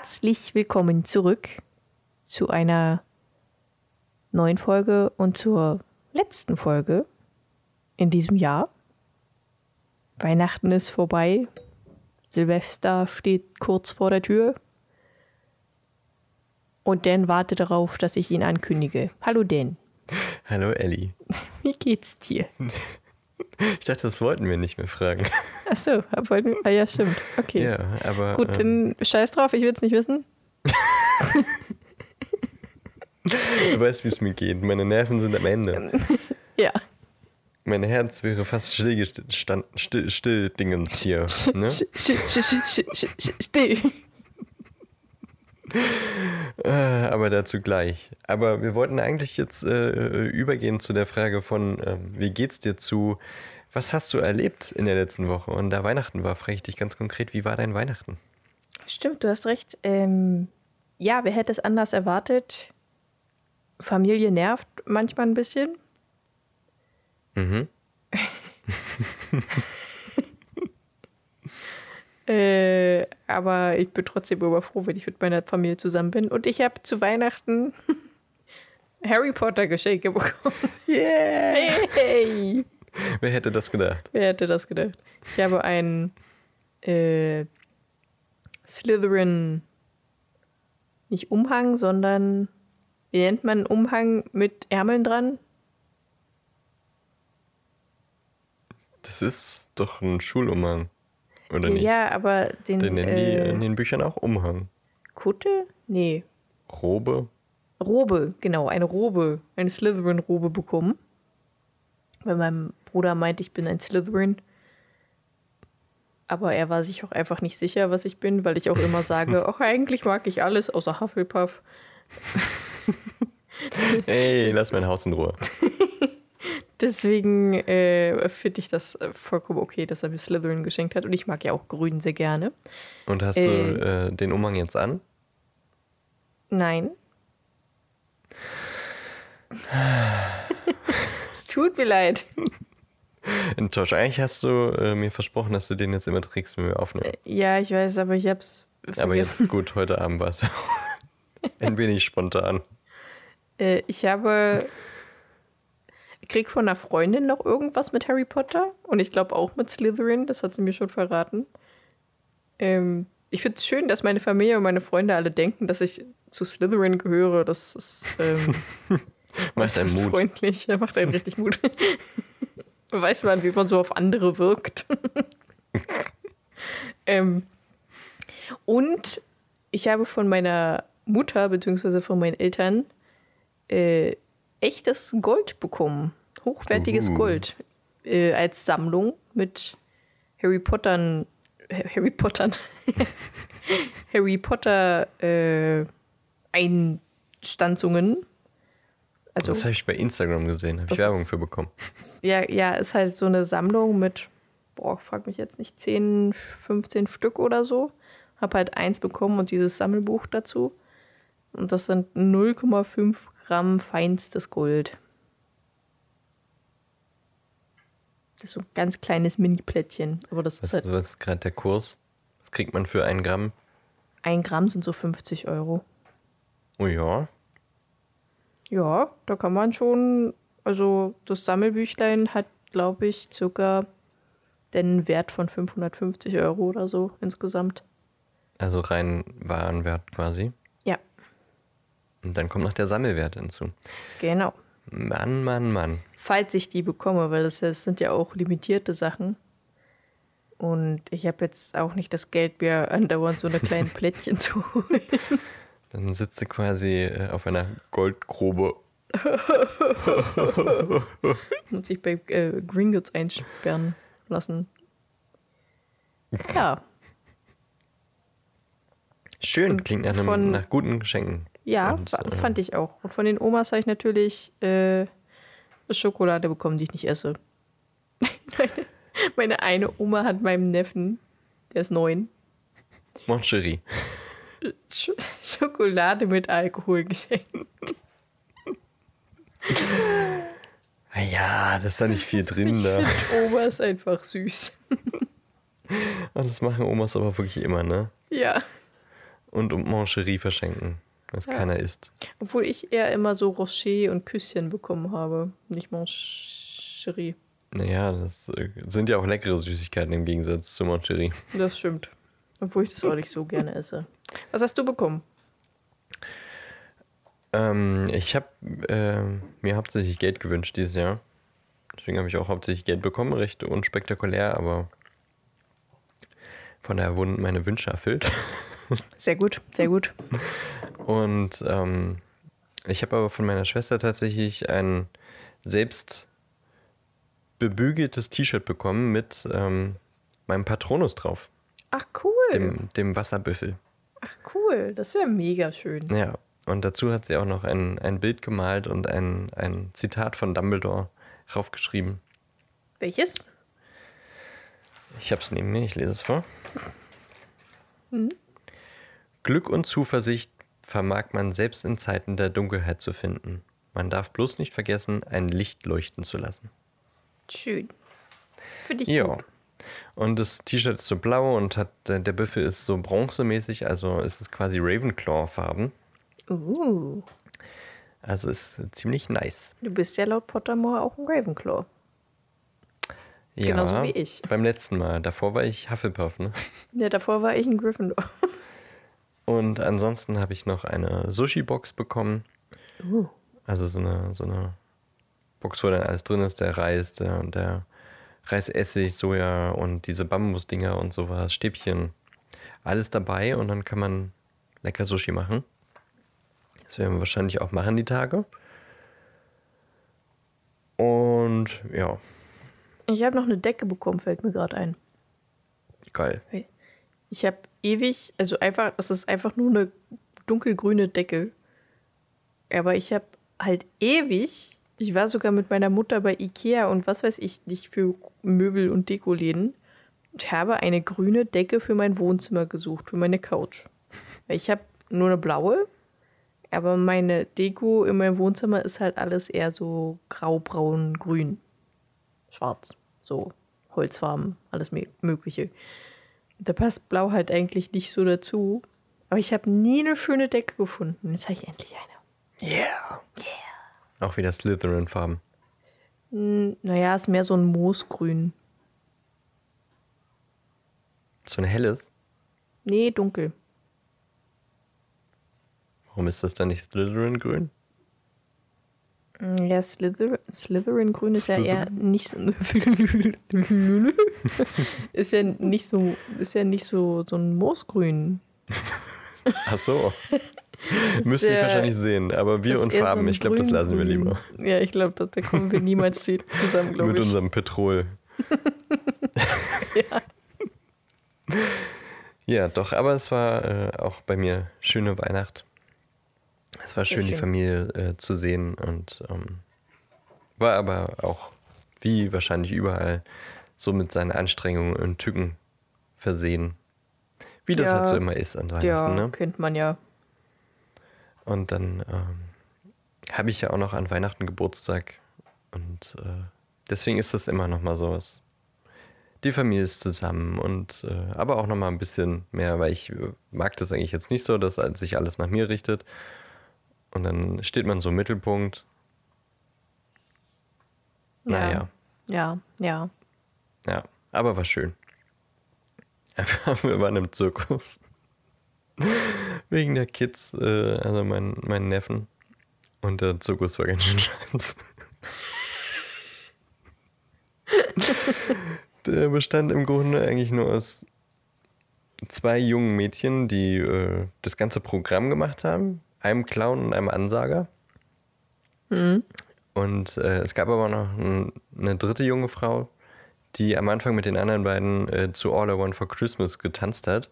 Herzlich willkommen zurück zu einer neuen Folge und zur letzten Folge in diesem Jahr. Weihnachten ist vorbei. Silvester steht kurz vor der Tür. Und Dan wartet darauf, dass ich ihn ankündige. Hallo Dan. Hallo Ellie. Wie geht's dir? Ich dachte, das wollten wir nicht mehr fragen. Achso, wollten wir. Ah ja, stimmt. Okay. Ja, aber. Gut, ähm, dann scheiß drauf, ich will es nicht wissen. du weißt, wie es mir geht. Meine Nerven sind am Ende. Ja. Mein Herz wäre fast stillgestanden, still, still Dingens hier. Ne? Still. Äh, aber dazu gleich. Aber wir wollten eigentlich jetzt äh, übergehen zu der Frage von, ähm, wie geht's dir zu, was hast du erlebt in der letzten Woche? Und da Weihnachten war, frage ich dich ganz konkret, wie war dein Weihnachten? Stimmt, du hast recht. Ähm, ja, wer hätte es anders erwartet? Familie nervt manchmal ein bisschen. Mhm. Äh, aber ich bin trotzdem immer froh, wenn ich mit meiner Familie zusammen bin. Und ich habe zu Weihnachten Harry Potter Geschenke bekommen. Yeah! Hey! Wer hätte das gedacht? Wer hätte das gedacht? Ich habe einen äh, Slytherin, nicht Umhang, sondern wie nennt man einen Umhang mit Ärmeln dran? Das ist doch ein Schulumhang. Oder nicht? Ja, aber den, Den nennen die äh, in den Büchern auch Umhang. Kutte? Nee, Robe? Robe, genau, eine Robe, eine Slytherin-Robe bekommen. Weil mein Bruder meint, ich bin ein Slytherin. Aber er war sich auch einfach nicht sicher, was ich bin, weil ich auch immer sage, ach, eigentlich mag ich alles außer Hufflepuff. Ey, lass mein Haus in Ruhe. Deswegen äh, finde ich das äh, vollkommen okay, dass er mir Slytherin geschenkt hat. Und ich mag ja auch Grün sehr gerne. Und hast Äh. du äh, den Umhang jetzt an? Nein. es tut mir leid. Enttäuscht. Eigentlich hast du äh, mir versprochen, dass du den jetzt immer trägst, wenn wir aufnehmen. Ja, ich weiß, aber ich hab's vergessen. Aber jetzt gut, heute Abend war es ein wenig spontan. Äh, ich habe. Ich krieg von einer Freundin noch irgendwas mit Harry Potter und ich glaube auch mit Slytherin, das hat sie mir schon verraten. Ähm, ich finde es schön, dass meine Familie und meine Freunde alle denken, dass ich zu Slytherin gehöre. Das ist ähm, Macht einen Mut. freundlich. Ja, macht einen richtig Mut. Weiß man, wie man so auf andere wirkt. ähm, und ich habe von meiner Mutter bzw. von meinen Eltern äh, echtes Gold bekommen. Hochwertiges Uhu. Gold. Äh, als Sammlung mit Harry Pottern. Harry Pottern. Harry Potter äh, Einstanzungen. Also, Das habe ich bei Instagram gesehen, habe ich Werbung für bekommen. ja, ja, ist halt so eine Sammlung mit, boah, frag mich jetzt nicht, 10, 15 Stück oder so. Hab halt eins bekommen und dieses Sammelbuch dazu. Und das sind 0,5 Gramm feinstes Gold. Das ist so ein ganz kleines Mini-Plättchen. Aber das Was, ist halt, was ist gerade der Kurs? Was kriegt man für einen Gramm? ein Gramm sind so 50 Euro. Oh ja. Ja, da kann man schon, also das Sammelbüchlein hat, glaube ich, circa den Wert von 550 Euro oder so insgesamt. Also rein Warenwert quasi. Und dann kommt noch der Sammelwert hinzu. genau. Mann, Mann, Mann. Falls ich die bekomme, weil das, das sind ja auch limitierte Sachen. Und ich habe jetzt auch nicht das Geld mehr, andauernd so eine kleinen Plättchen zu holen. Dann sitzt du quasi äh, auf einer Goldgrube. und sich bei äh, Gringotts einsperren lassen. Ja, Schön, Und klingt nach, einem, nach guten Geschenken. Ja, Und, äh, fand ich auch. Und von den Omas habe ich natürlich äh, Schokolade bekommen, die ich nicht esse. meine, meine eine Oma hat meinem Neffen, der ist neun, Mon Chéri. Sch Schokolade mit Alkohol geschenkt. Ah ja, das ist da nicht viel drin ich da. finde Omas einfach süß. Ah, Das machen Omas aber wirklich immer, ne? Ja. und um Mancherie verschenken, was Ja. keiner isst. Obwohl ich eher immer so Rocher und Küsschen bekommen habe. Nicht Mancherie. Naja, das äh, sind ja auch leckere Süßigkeiten im Gegensatz zu Mancherie. Das stimmt. Obwohl ich das auch nicht so gerne esse. Was hast du bekommen? Ähm, ich habe äh, mir hauptsächlich Geld gewünscht dieses Jahr. Deswegen habe ich auch hauptsächlich Geld bekommen, recht unspektakulär, aber von daher wurden meine Wünsche erfüllt. Sehr gut, sehr gut. Und ähm, ich habe aber von meiner Schwester tatsächlich ein selbst bebügeltes T-Shirt bekommen mit ähm, meinem Patronus drauf, Ach, cool. dem, dem Wasserbüffel. Ach, cool. Das ist ja mega schön. Ja, und dazu hat sie auch noch ein, ein Bild gemalt und ein, ein Zitat von Dumbledore raufgeschrieben. Welches? Ich habe es neben mir, ich lese es vor. Glück und Zuversicht vermag man selbst in Zeiten der Dunkelheit zu finden. Man darf bloß nicht vergessen, ein Licht leuchten zu lassen. Schön. Für dich Ja. Und das T-Shirt ist so blau und hat der, der Büffel ist so bronzemäßig, also ist es quasi Ravenclaw-Farben. Uh, Also ist ziemlich nice. du bist ja laut Pottermore auch ein Ravenclaw. Ja, Genauso wie ich. Beim letzten Mal. Davor war ich Hufflepuff, ne? Ja, davor war ich ein Gryffindor. Und ansonsten habe ich noch eine Sushi-Box bekommen. Uh, Also so eine, so eine Box, wo dann alles drin ist, der Reis, der, der Reisessig, Soja und diese Bambusdinger und sowas, Stäbchen. Alles dabei und dann kann man lecker Sushi machen. Das werden wir wahrscheinlich auch machen die Tage. Und ja, ich habe noch eine Decke bekommen, fällt mir gerade ein. geil. Ich habe ewig, also einfach, das ist einfach nur eine dunkelgrüne Decke. Aber ich habe halt ewig, ich war sogar mit meiner Mutter bei Ikea und was weiß ich nicht für Möbel und Dekoläden und habe eine grüne Decke für mein Wohnzimmer gesucht, für meine Couch. Ich habe nur eine blaue, aber meine Deko in meinem Wohnzimmer ist halt alles eher so grau-braun, grün, schwarz, so Holzfarben, alles mö- Mögliche. Da passt Blau halt eigentlich nicht so dazu. Aber ich habe nie eine schöne Decke gefunden. Jetzt habe ich endlich eine. Yeah. Auch wieder Slytherin-Farben. Naja, ist mehr so ein Moosgrün. So ein helles. Nee, dunkel. Warum ist das dann nicht Slytherin-Grün? Ja, Slither Slytherin-Grün ist ja eher nicht so. ist ja nicht so, ist ja nicht so, so ein Moosgrün. Ach so. Müsste ich wahrscheinlich sehen, aber wir und so Farben, ein ich glaube, das lassen wir lieber. Ja, ich glaube, da kommen wir niemals zu- zusammen, glaube Mit ich. unserem Petrol. ja. doch, aber es war äh, auch bei mir schöne Weihnacht. Es war Sehr schön, die schön. Familie äh, zu sehen und ähm, war aber auch, wie wahrscheinlich überall, so mit seinen Anstrengungen und Tücken versehen. Wie das Ja. halt so immer ist an Weihnachten. Ja, Ne? kennt man ja. Und dann ähm, habe ich ja auch noch an Weihnachten Geburtstag. Und äh, deswegen ist das immer noch mal sowas. Die Familie ist zusammen und äh, aber auch noch mal ein bisschen mehr, weil ich äh, mag das eigentlich jetzt nicht so, dass sich alles nach mir richtet. Und dann steht man so im Mittelpunkt. Naja, Ja, ja. ja, aber war schön. Wir waren im Zirkus. Wegen der Kids, äh, also mein, mein Neffen. Und der Zirkus war ganz schön scheiße. der bestand im Grunde eigentlich nur aus zwei jungen Mädchen, die äh, das ganze Programm gemacht haben. Einem Clown und einem Ansager. Und äh, es gab aber noch ein, eine dritte junge Frau, die am Anfang mit den anderen beiden äh, zu All I Want for Christmas getanzt hat.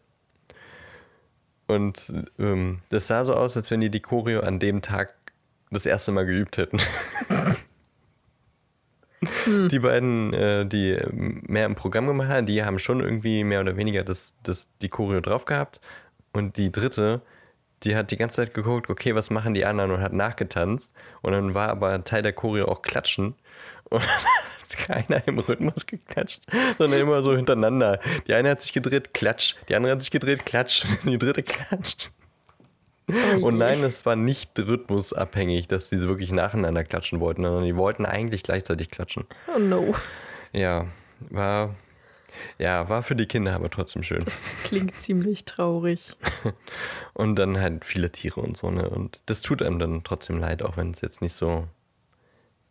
Und ähm, das sah so aus, als wenn die die Choreo an dem Tag das erste Mal geübt hätten. Die beiden, äh, die mehr im Programm gemacht haben, die haben schon irgendwie mehr oder weniger das, das, die Choreo drauf gehabt. Und die dritte, die hat die ganze Zeit geguckt, okay, was machen die anderen und hat nachgetanzt. Und dann war aber Teil der Choreo auch Klatschen. Und dann hat keiner im Rhythmus geklatscht, sondern immer so hintereinander. Die eine hat sich gedreht, klatsch. Die andere hat sich gedreht, klatsch. Die dritte klatscht. Und nein, es war nicht rhythmusabhängig, dass sie wirklich nacheinander klatschen wollten, sondern die wollten eigentlich gleichzeitig klatschen. Oh no. Ja, war, ja, war für die Kinder aber trotzdem schön. Klingt ziemlich traurig. Und dann halt viele Tiere und so, ne? Und das tut einem dann trotzdem leid, auch wenn es jetzt nicht so,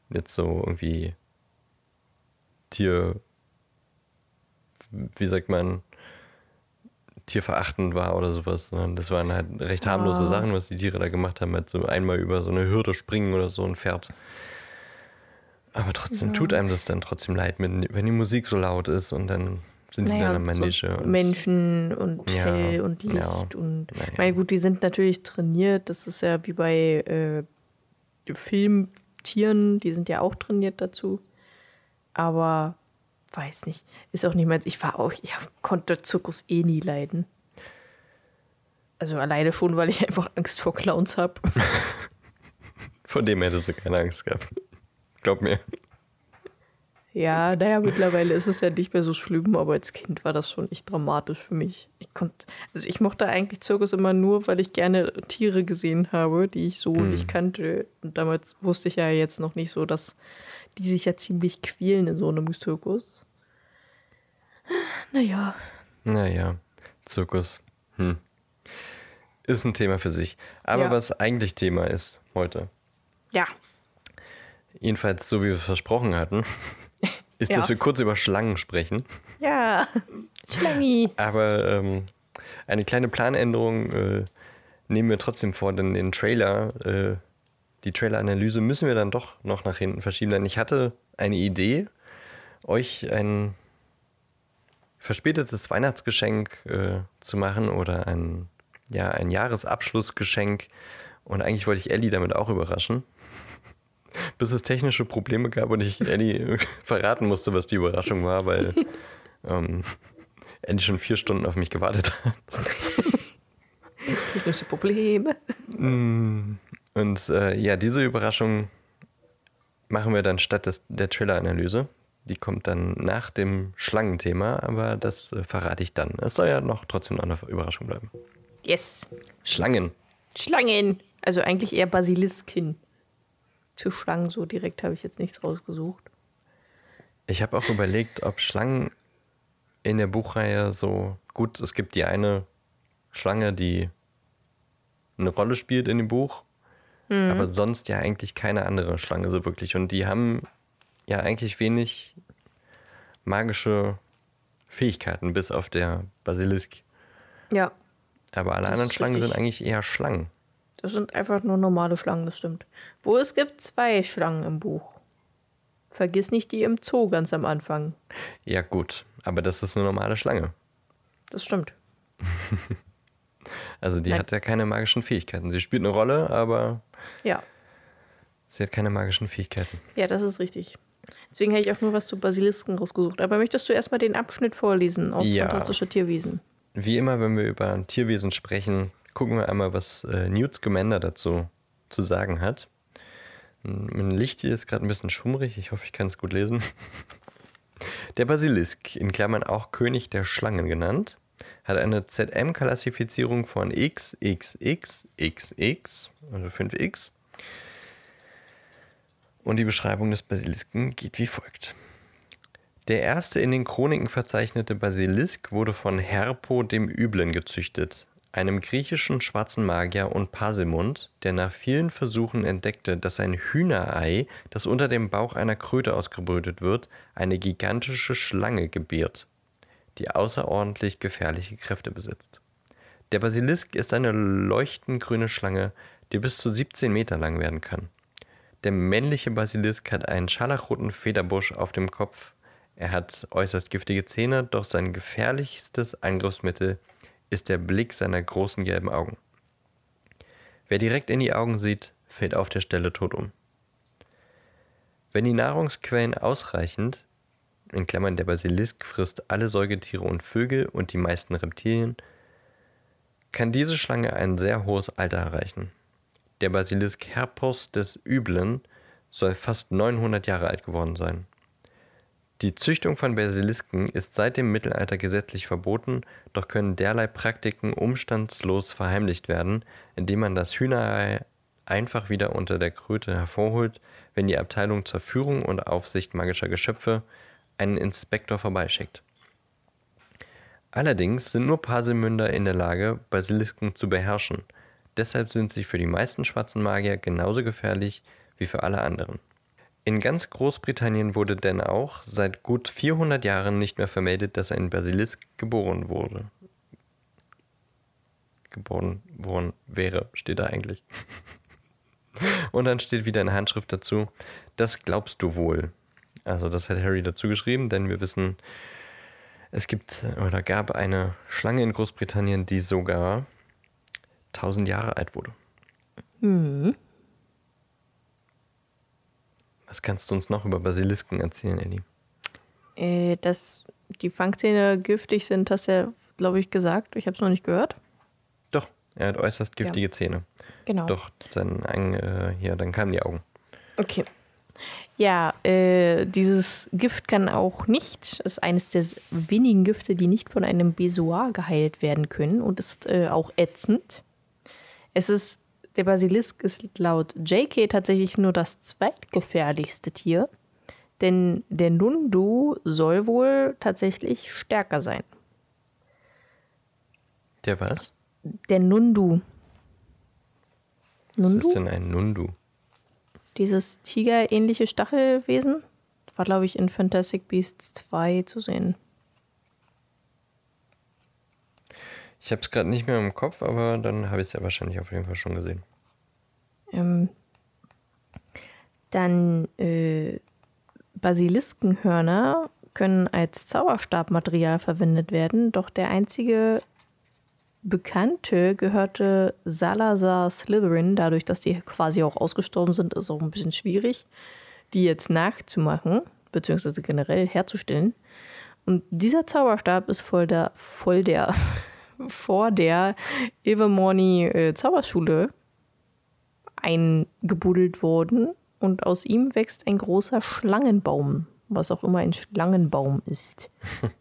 jetzt so irgendwie Tier, wie sagt man, tierverachtend war oder sowas, sondern das waren halt recht harmlose Ah. Sachen, was die Tiere da gemacht haben, halt so einmal über so eine Hürde springen oder so ein Pferd. Aber trotzdem tut einem das dann trotzdem leid, wenn, wenn die Musik so laut ist und dann sind die Naja, dann am und so und- Menschen und Ja, hell und Licht ja. und Naja. ich meine gut, die sind natürlich trainiert. Das ist ja wie bei äh, Filmtieren, die sind ja auch trainiert dazu. Aber weiß nicht, ist auch nicht meins. Ich war auch, ich konnte Zirkus eh nie leiden. Also alleine schon, weil ich einfach Angst vor Clowns habe. Vor dem hättest du keine Angst gehabt. Glaub mir. Ja, naja, mittlerweile ist es ja nicht mehr so schlimm, aber als Kind war das schon echt dramatisch für mich. Ich konnte, also ich mochte eigentlich Zirkus immer nur, weil ich gerne Tiere gesehen habe, die ich so nicht kannte. Und damals wusste ich ja jetzt noch nicht so, dass die sich ja ziemlich quälen in so einem Zirkus. Naja, Naja, Zirkus. Hm. Ist ein Thema für sich. Aber Ja. was eigentlich Thema ist heute, ja, jedenfalls so wie wir es versprochen hatten, ist, Ja. dass wir kurz über Schlangen sprechen. ja, Schlangi. Aber ähm, eine kleine Planänderung äh, nehmen wir trotzdem vor, denn den Trailer, äh, die Traileranalyse müssen wir dann doch noch nach hinten verschieben. Denn ich hatte eine Idee, euch ein verspätetes Weihnachtsgeschenk äh, zu machen oder ein, ja, ein Jahresabschlussgeschenk. Und eigentlich wollte ich Ellie damit auch überraschen. Bis es technische Probleme gab und ich Ellie verraten musste, was die Überraschung war, weil ähm, Ellie schon vier Stunden auf mich gewartet hat. Technische Probleme. Und äh, ja, diese Überraschung machen wir dann statt des, der Trailer-Analyse. Die kommt dann nach dem Schlangenthema, aber das äh, verrate ich dann. Es soll ja noch trotzdem eine Überraschung bleiben. Yes. Schlangen. Schlangen. Also eigentlich eher Basiliskin. Zu Schlangen so direkt habe ich jetzt nichts rausgesucht. Ich habe auch überlegt, ob Schlangen in der Buchreihe so gut, es gibt die eine Schlange, die eine Rolle spielt in dem Buch, aber sonst ja eigentlich keine andere Schlange so wirklich. Und die haben ja eigentlich wenig magische Fähigkeiten, bis auf der Basilisk. Ja, Aber alle anderen Schlangen richtig. sind eigentlich eher Schlangen. Das sind einfach nur normale Schlangen, das stimmt. Wo es gibt zwei Schlangen im Buch. Vergiss nicht die im Zoo ganz am Anfang. Ja, gut, aber das ist eine normale Schlange. Das stimmt. Also die Nein. hat ja keine magischen Fähigkeiten. Sie spielt eine Rolle, aber Ja, sie hat keine magischen Fähigkeiten. ja, das ist richtig. Deswegen hätte ich auch nur was zu Basilisken rausgesucht. Aber möchtest du erstmal den Abschnitt vorlesen aus Ja. Fantastische Tierwesen? Wie immer, wenn wir über Tierwesen sprechen, gucken wir einmal, was äh, Newt Scamander dazu zu sagen hat. Mein Licht hier ist gerade ein bisschen schummrig, ich hoffe, ich kann es gut lesen. Der Basilisk, in Klammern auch König der Schlangen genannt, hat eine ZM-Klassifizierung von XXXXX, also 5x. Und die Beschreibung des Basilisken geht wie folgt. Der erste in den Chroniken verzeichnete Basilisk wurde von Herpo dem Üblen gezüchtet, einem griechischen schwarzen Magier und Parsimund, der nach vielen Versuchen entdeckte, dass ein Hühnerei, das unter dem Bauch einer Kröte ausgebrütet wird, eine gigantische Schlange gebiert, die außerordentlich gefährliche Kräfte besitzt. Der Basilisk ist eine leuchtend grüne Schlange, die bis zu 17 Meter lang werden kann. Der männliche Basilisk hat einen scharlachroten Federbusch auf dem Kopf. Er hat äußerst giftige Zähne, doch sein gefährlichstes Angriffsmittel ist der Blick seiner großen gelben Augen. Wer direkt in die Augen sieht, fällt auf der Stelle tot um. Wenn die Nahrungsquellen ausreichend, in Klammern der Basilisk frisst alle Säugetiere und Vögel und die meisten Reptilien, kann diese Schlange ein sehr hohes Alter erreichen. Der Basilisk Herpos des Üblen soll fast 900 Jahre alt geworden sein. Die Züchtung von Basilisken ist seit dem Mittelalter gesetzlich verboten, doch können derlei Praktiken umstandslos verheimlicht werden, indem man das Hühnerei einfach wieder unter der Kröte hervorholt, wenn die Abteilung zur Führung und Aufsicht magischer Geschöpfe einen Inspektor vorbeischickt. Allerdings sind nur Paselmünder in der Lage, Basilisken zu beherrschen. Deshalb sind sie für die meisten schwarzen Magier genauso gefährlich wie für alle anderen. In ganz Großbritannien wurde denn auch seit gut 400 Jahren nicht mehr vermeldet, dass ein Basilisk geboren wurde. Geboren worden wäre, steht da eigentlich. Und dann steht wieder eine Handschrift dazu. Das glaubst du wohl. Also das hat Harry dazu geschrieben, denn wir wissen, es gibt oder gab eine Schlange in Großbritannien, die sogar 1000 Jahre alt wurde. Mhm. Was kannst du uns noch über Basilisken erzählen, Ellie? Äh, dass die Fangzähne giftig sind, hast du ja, glaube ich, gesagt. Ich habe es noch nicht gehört. Doch, er hat äußerst giftige ja. Zähne. Genau. Doch, dann, äh, hier, dann kamen die Augen. Okay. Ja, äh, dieses Gift kann auch nicht, ist eines der wenigen Gifte, die nicht von einem Besoar geheilt werden können und ist äh, auch ätzend. Es ist, der Basilisk ist laut JK tatsächlich nur das zweitgefährlichste Tier, denn der Nundu soll wohl tatsächlich stärker sein. Der was? Der Nundu. Nundu? Was ist denn ein Nundu? Dieses tigerähnliche Stachelwesen war, glaube ich, in Fantastic Beasts 2 zu sehen. Ich habe es gerade nicht mehr im Kopf, aber dann habe ich es ja wahrscheinlich auf jeden Fall schon gesehen. Ähm, dann äh, Basiliskenhörner können als Zauberstabmaterial verwendet werden, doch der einzige Bekannte gehörte Salazar Slytherin. Dadurch, dass die quasi auch ausgestorben sind, ist auch ein bisschen schwierig, die jetzt nachzumachen, beziehungsweise generell herzustellen. Und dieser Zauberstab ist voll der, voll der, vor der Ilvermorny äh, Zauberschule eingebuddelt worden. Und aus ihm wächst ein großer Schlangenbaum, was auch immer ein Schlangenbaum ist.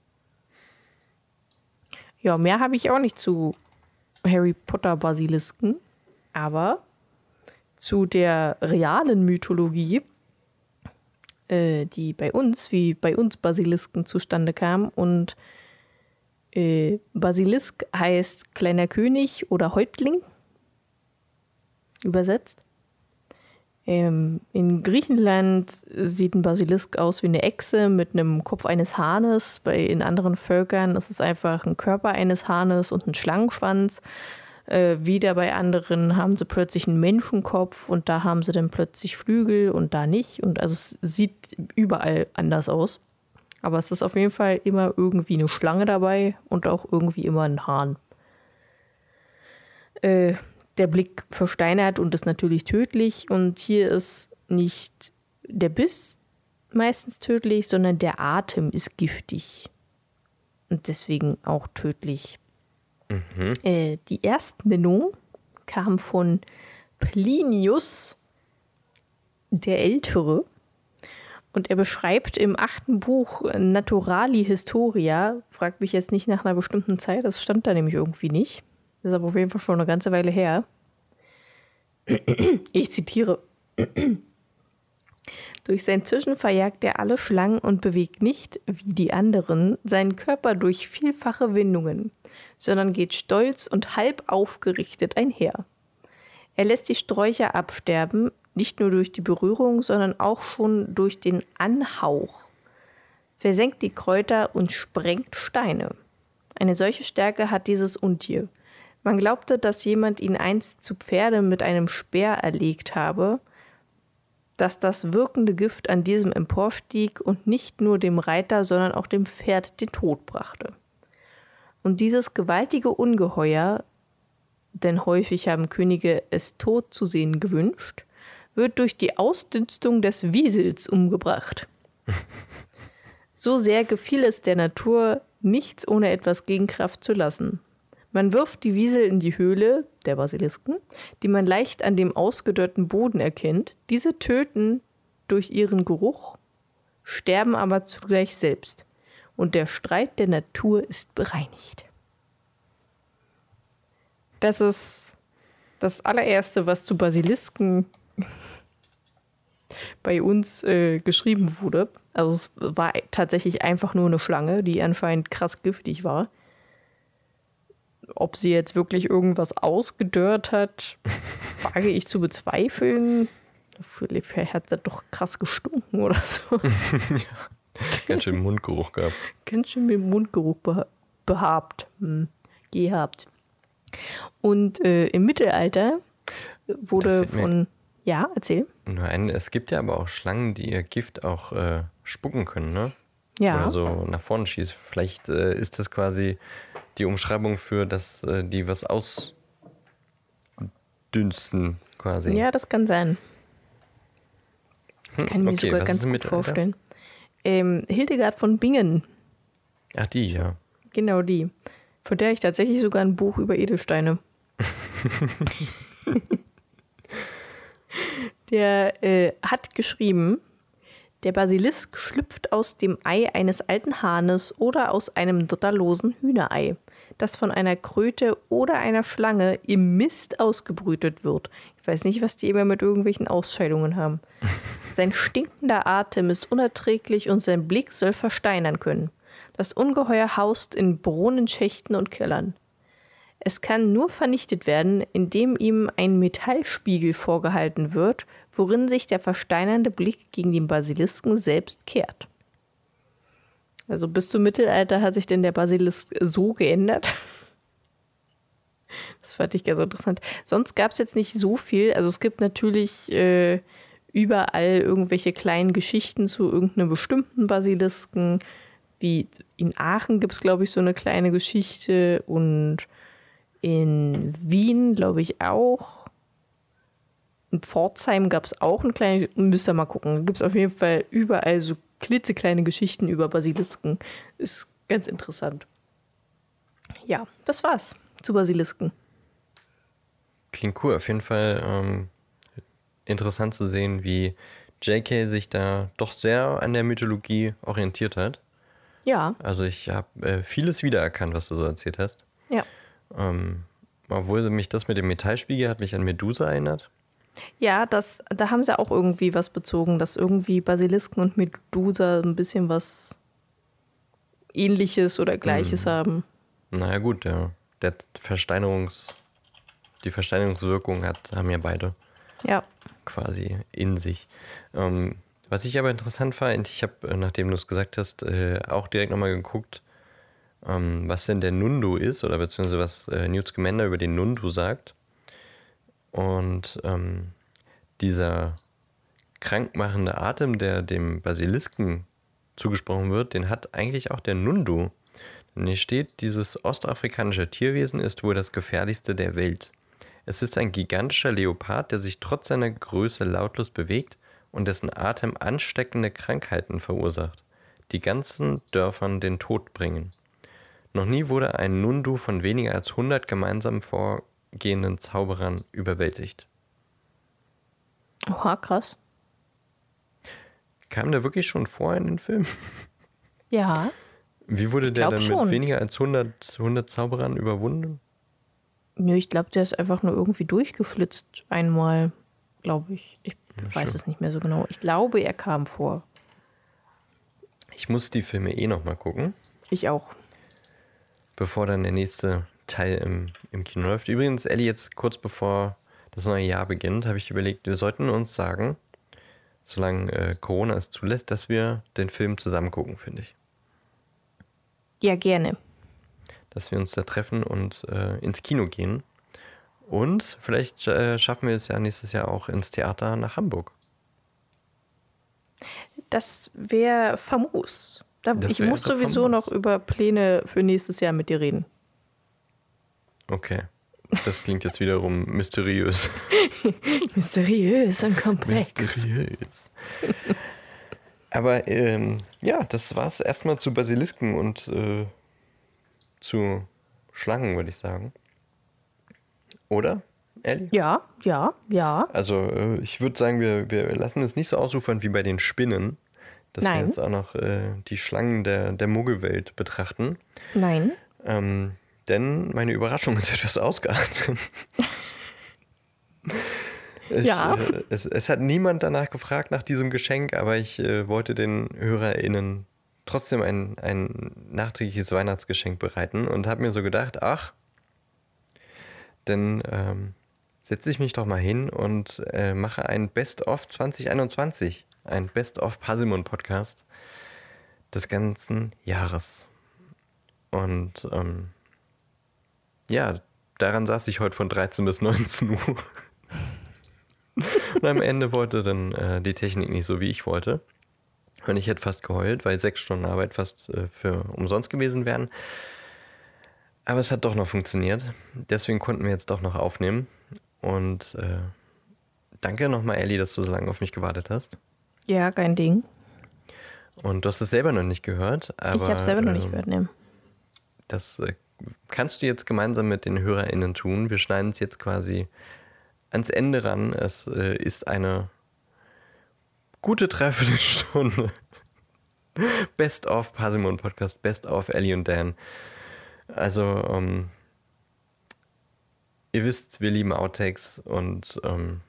Ja, mehr habe ich auch nicht zu Harry Potter Basilisken, aber zu der realen Mythologie, äh, die bei uns, wie bei uns Basilisken zustande kam. Und äh, Basilisk heißt kleiner König oder Häuptling übersetzt. Ähm, in Griechenland sieht ein Basilisk aus wie eine Echse mit einem Kopf eines Hahnes. Bei, in anderen Völkern ist es einfach ein Körper eines Hahnes und ein Schlangenschwanz. Äh, wieder bei anderen haben sie plötzlich einen Menschenkopf und da haben sie dann plötzlich Flügel und da nicht. Und also es sieht überall anders aus. Aber es ist auf jeden Fall immer irgendwie eine Schlange dabei und auch irgendwie immer ein Hahn. Äh, der Blick versteinert und ist natürlich tödlich. Und hier ist nicht der Biss meistens tödlich, sondern der Atem ist giftig. Und deswegen auch tödlich. Mhm. Äh, die erste Nennung kam von Plinius der Ältere. Und er beschreibt im achten Buch Naturali Historia, fragt mich jetzt nicht nach einer bestimmten Zeit, das stand da nämlich irgendwie nicht. Das ist aber auf jeden Fall schon eine ganze Weile her. Ich zitiere. Durch sein Zischen verjagt er alle Schlangen und bewegt nicht, wie die anderen, seinen Körper durch vielfache Windungen, sondern geht stolz und halb aufgerichtet einher. Er lässt die Sträucher absterben, nicht nur durch die Berührung, sondern auch schon durch den Anhauch, versenkt die Kräuter und sprengt Steine. Eine solche Stärke hat dieses Untier. Man glaubte, dass jemand ihn einst zu Pferde mit einem Speer erlegt habe, dass das wirkende Gift an diesem emporstieg und nicht nur dem Reiter, sondern auch dem Pferd den Tod brachte. Und dieses gewaltige Ungeheuer, denn häufig haben Könige es tot zu sehen gewünscht, wird durch die Ausdünstung des Wiesels umgebracht. so sehr gefiel es der Natur, nichts ohne etwas Gegenkraft zu lassen. Man wirft die Wiesel in die Höhle der Basilisken, die man leicht an dem ausgedörrten Boden erkennt. Diese töten durch ihren Geruch sterben aber zugleich selbst. Und der Streit der Natur ist bereinigt. Das ist das allererste, was zu Basilisken bei uns äh, geschrieben wurde. Also es war tatsächlich einfach nur eine Schlange, die anscheinend krass giftig war. Ob sie jetzt wirklich irgendwas ausgedörrt hat, wage ich zu bezweifeln. Vielleicht hat sie doch krass gestunken oder so. ja, ganz schön Mundgeruch gehabt. Ganz schön mit Mundgeruch beha behabt. Hm, gehabt. Und äh, im Mittelalter wurde von. Ja, erzähl. Nur ein, es gibt ja aber auch Schlangen, die ihr Gift auch äh, spucken können, ne? Ja. Oder so nach vorne schießt. Vielleicht äh, ist das quasi die Umschreibung für, dass äh, die was ausdünsten, quasi. Ja, das kann sein. Hm, Kann ich mir okay, sogar ganz gut vorstellen. Ähm, Hildegard von Bingen, Ach, die, ja. genau die. Von der ich tatsächlich sogar ein Buch über Edelsteine. der äh, hat geschrieben, der Basilisk schlüpft aus dem Ei eines alten Hahnes oder aus einem dotterlosen Hühnerei, das von einer Kröte oder einer Schlange im Mist ausgebrütet wird. Ich weiß nicht, was die immer mit irgendwelchen Ausscheidungen haben. Sein stinkender Atem ist unerträglich und sein Blick soll versteinern können. Das Ungeheuer haust in Brunnenschächten und Kellern. Es kann nur vernichtet werden, indem ihm ein Metallspiegel vorgehalten wird, worin sich der versteinernde Blick gegen den Basilisken selbst kehrt. Also bis zum Mittelalter hat sich denn der Basilisk so geändert. Das fand ich ganz interessant. Sonst gab es jetzt nicht so viel. Also es gibt natürlich äh, überall irgendwelche kleinen Geschichten zu irgendeinem bestimmten Basilisken. Wie in Aachen gibt es, glaube ich, so eine kleine Geschichte und in Wien, glaube ich, auch. In Pforzheim gab es auch eine kleine, müsst ihr mal gucken. Gibt es auf jeden Fall überall so klitzekleine Geschichten über Basilisken. Ist ganz interessant. Ja, das war's zu Basilisken. Klingt cool. Auf jeden Fall ähm, interessant zu sehen, wie JK sich da doch sehr an der Mythologie orientiert hat. Ja, Also ich habe äh, vieles wiedererkannt, was du so erzählt hast. ja. Ähm, obwohl mich das mit dem Metallspiegel hat mich an Medusa erinnert. Ja, das, da haben sie auch irgendwie was bezogen, dass irgendwie Basilisken und Medusa ein bisschen was ähnliches oder gleiches haben. Naja gut, der, der Versteinerungs, die Versteinerungswirkung hat, haben ja beide Ja. quasi in sich. Ähm, was ich aber interessant fand, ich habe, äh, nachdem du es gesagt hast, äh, auch direkt nochmal geguckt, ähm, was denn der Nundu ist oder beziehungsweise was äh, Newt Scamander über den Nundu sagt. Und ähm, dieser krankmachende Atem, der dem Basilisken zugesprochen wird, den hat eigentlich auch der Nundu. Denn hier steht, dieses ostafrikanische Tierwesen ist wohl das gefährlichste der Welt. Es ist ein gigantischer Leopard, der sich trotz seiner Größe lautlos bewegt und dessen Atem ansteckende Krankheiten verursacht, die ganzen Dörfern den Tod bringen. Noch nie wurde ein Nundu von weniger als 100 gemeinsam vorgehenden Zauberern überwältigt. Oha, krass. Kam der wirklich schon vor in den Film? Ja. Wie wurde der dann schon. mit weniger als 100, 100 Zauberern überwunden? Nö, ich glaube, der ist einfach nur irgendwie durchgeflitzt einmal, glaube ich. Ich weiß schön. es nicht mehr so genau. Ich glaube, er kam vor. Ich muss die Filme eh nochmal gucken, Ich auch. bevor dann der nächste Teil im, im Kino läuft. Übrigens, Ellie, jetzt kurz bevor das neue Jahr beginnt, habe ich überlegt, wir sollten uns sagen, solange äh, Corona es zulässt, dass wir den Film zusammen gucken, finde ich. Ja, gerne. Dass wir uns da treffen und äh, ins Kino gehen. Und vielleicht äh, schaffen wir es ja nächstes Jahr auch ins Theater nach Hamburg. Das wäre famos. Da, Das ich muss sowieso famos. noch über Pläne für nächstes Jahr mit dir reden. Okay. Das klingt jetzt wiederum mysteriös. Mysteriös und komplex. Mysteriös. Aber ähm, ja, das war es erstmal zu Basilisken und äh, zu Schlangen, würde ich sagen. Oder, Ellie? Ja, ja, ja. Also äh, ich würde sagen, wir, wir lassen es nicht so ausufern wie bei den Spinnen. dass Nein. wir jetzt auch noch äh, die Schlangen der, der Muggelwelt betrachten. Nein. Ähm, denn meine Überraschung ist etwas ausgeartet. Ich, Ja. Äh, es, es hat niemand danach gefragt nach diesem Geschenk, aber ich äh, wollte den HörerInnen trotzdem ein, ein nachträgliches Weihnachtsgeschenk bereiten und habe mir so gedacht, ach, dann ähm, setze ich mich doch mal hin und äh, mache ein Best-of 2021, ein Best-of Pasimon-Podcast des ganzen Jahres. Und ähm, ja, daran saß ich heute von 13 bis 19 Uhr. Und am Ende wollte dann äh, die Technik nicht so, wie ich wollte. Und ich hätte fast geheult, weil sechs Stunden Arbeit fast äh, für umsonst gewesen wären. Aber es hat doch noch funktioniert. Deswegen konnten wir jetzt doch noch aufnehmen. Und äh, danke nochmal, Ellie, dass du so lange auf mich gewartet hast. Ja, kein Ding. Und du hast es selber noch nicht gehört. Aber, ich habe selber noch nicht ähm, gehört, ne. Das äh, kannst du jetzt gemeinsam mit den HörerInnen tun. Wir schneiden es jetzt quasi ans Ende ran. Es äh, ist eine gute Dreiviertelstunde. Best of Pasimon Podcast, Best of Ellie und Dan. Also, ähm, ihr wisst, wir lieben Outtakes und ähm,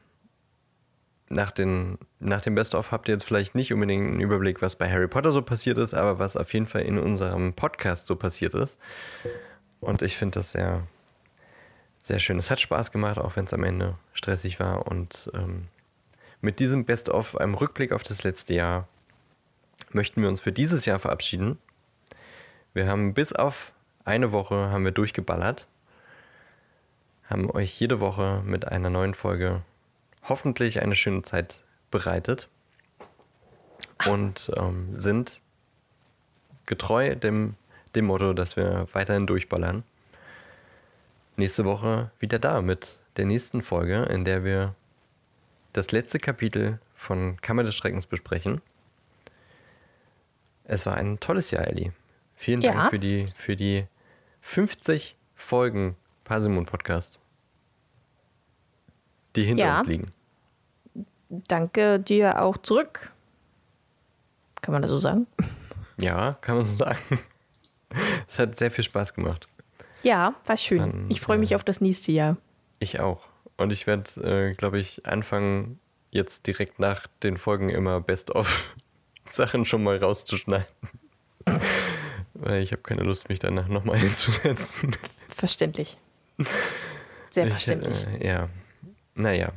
nach, den, nach dem Best of habt ihr jetzt vielleicht nicht unbedingt einen Überblick, was bei Harry Potter so passiert ist, aber was auf jeden Fall in unserem Podcast so passiert ist. Und ich finde das sehr, sehr schön. Es hat Spaß gemacht, auch wenn es am Ende stressig war. Und ähm, mit diesem Best-of, einem Rückblick auf das letzte Jahr, möchten wir uns für dieses Jahr verabschieden. Wir haben bis auf eine Woche haben wir durchgeballert, haben euch jede Woche mit einer neuen Folge hoffentlich eine schöne Zeit bereitet und ähm, sind getreu dem, dem Motto, dass wir weiterhin durchballern. Nächste Woche wieder da mit der nächsten Folge, in der wir das letzte Kapitel von Kammer des Schreckens besprechen. Es war ein tolles Jahr, Ellie. Vielen Dank Ja. für die, für die 50 Folgen Pasimon Podcast, die hinter Ja. uns liegen. Danke dir auch zurück. Kann man das so sagen? Ja, kann man so sagen. Es hat sehr viel Spaß gemacht. Ja, war schön. Dann, ich freue mich äh, auf das nächste Jahr. Ich auch. Und ich werde, äh, glaube ich, anfangen, jetzt direkt nach den Folgen immer Best-of-Sachen schon mal rauszuschneiden. Weil ich habe keine Lust, mich danach nochmal hinzusetzen. Verständlich. Sehr Ich, verständlich. äh, ja. Naja.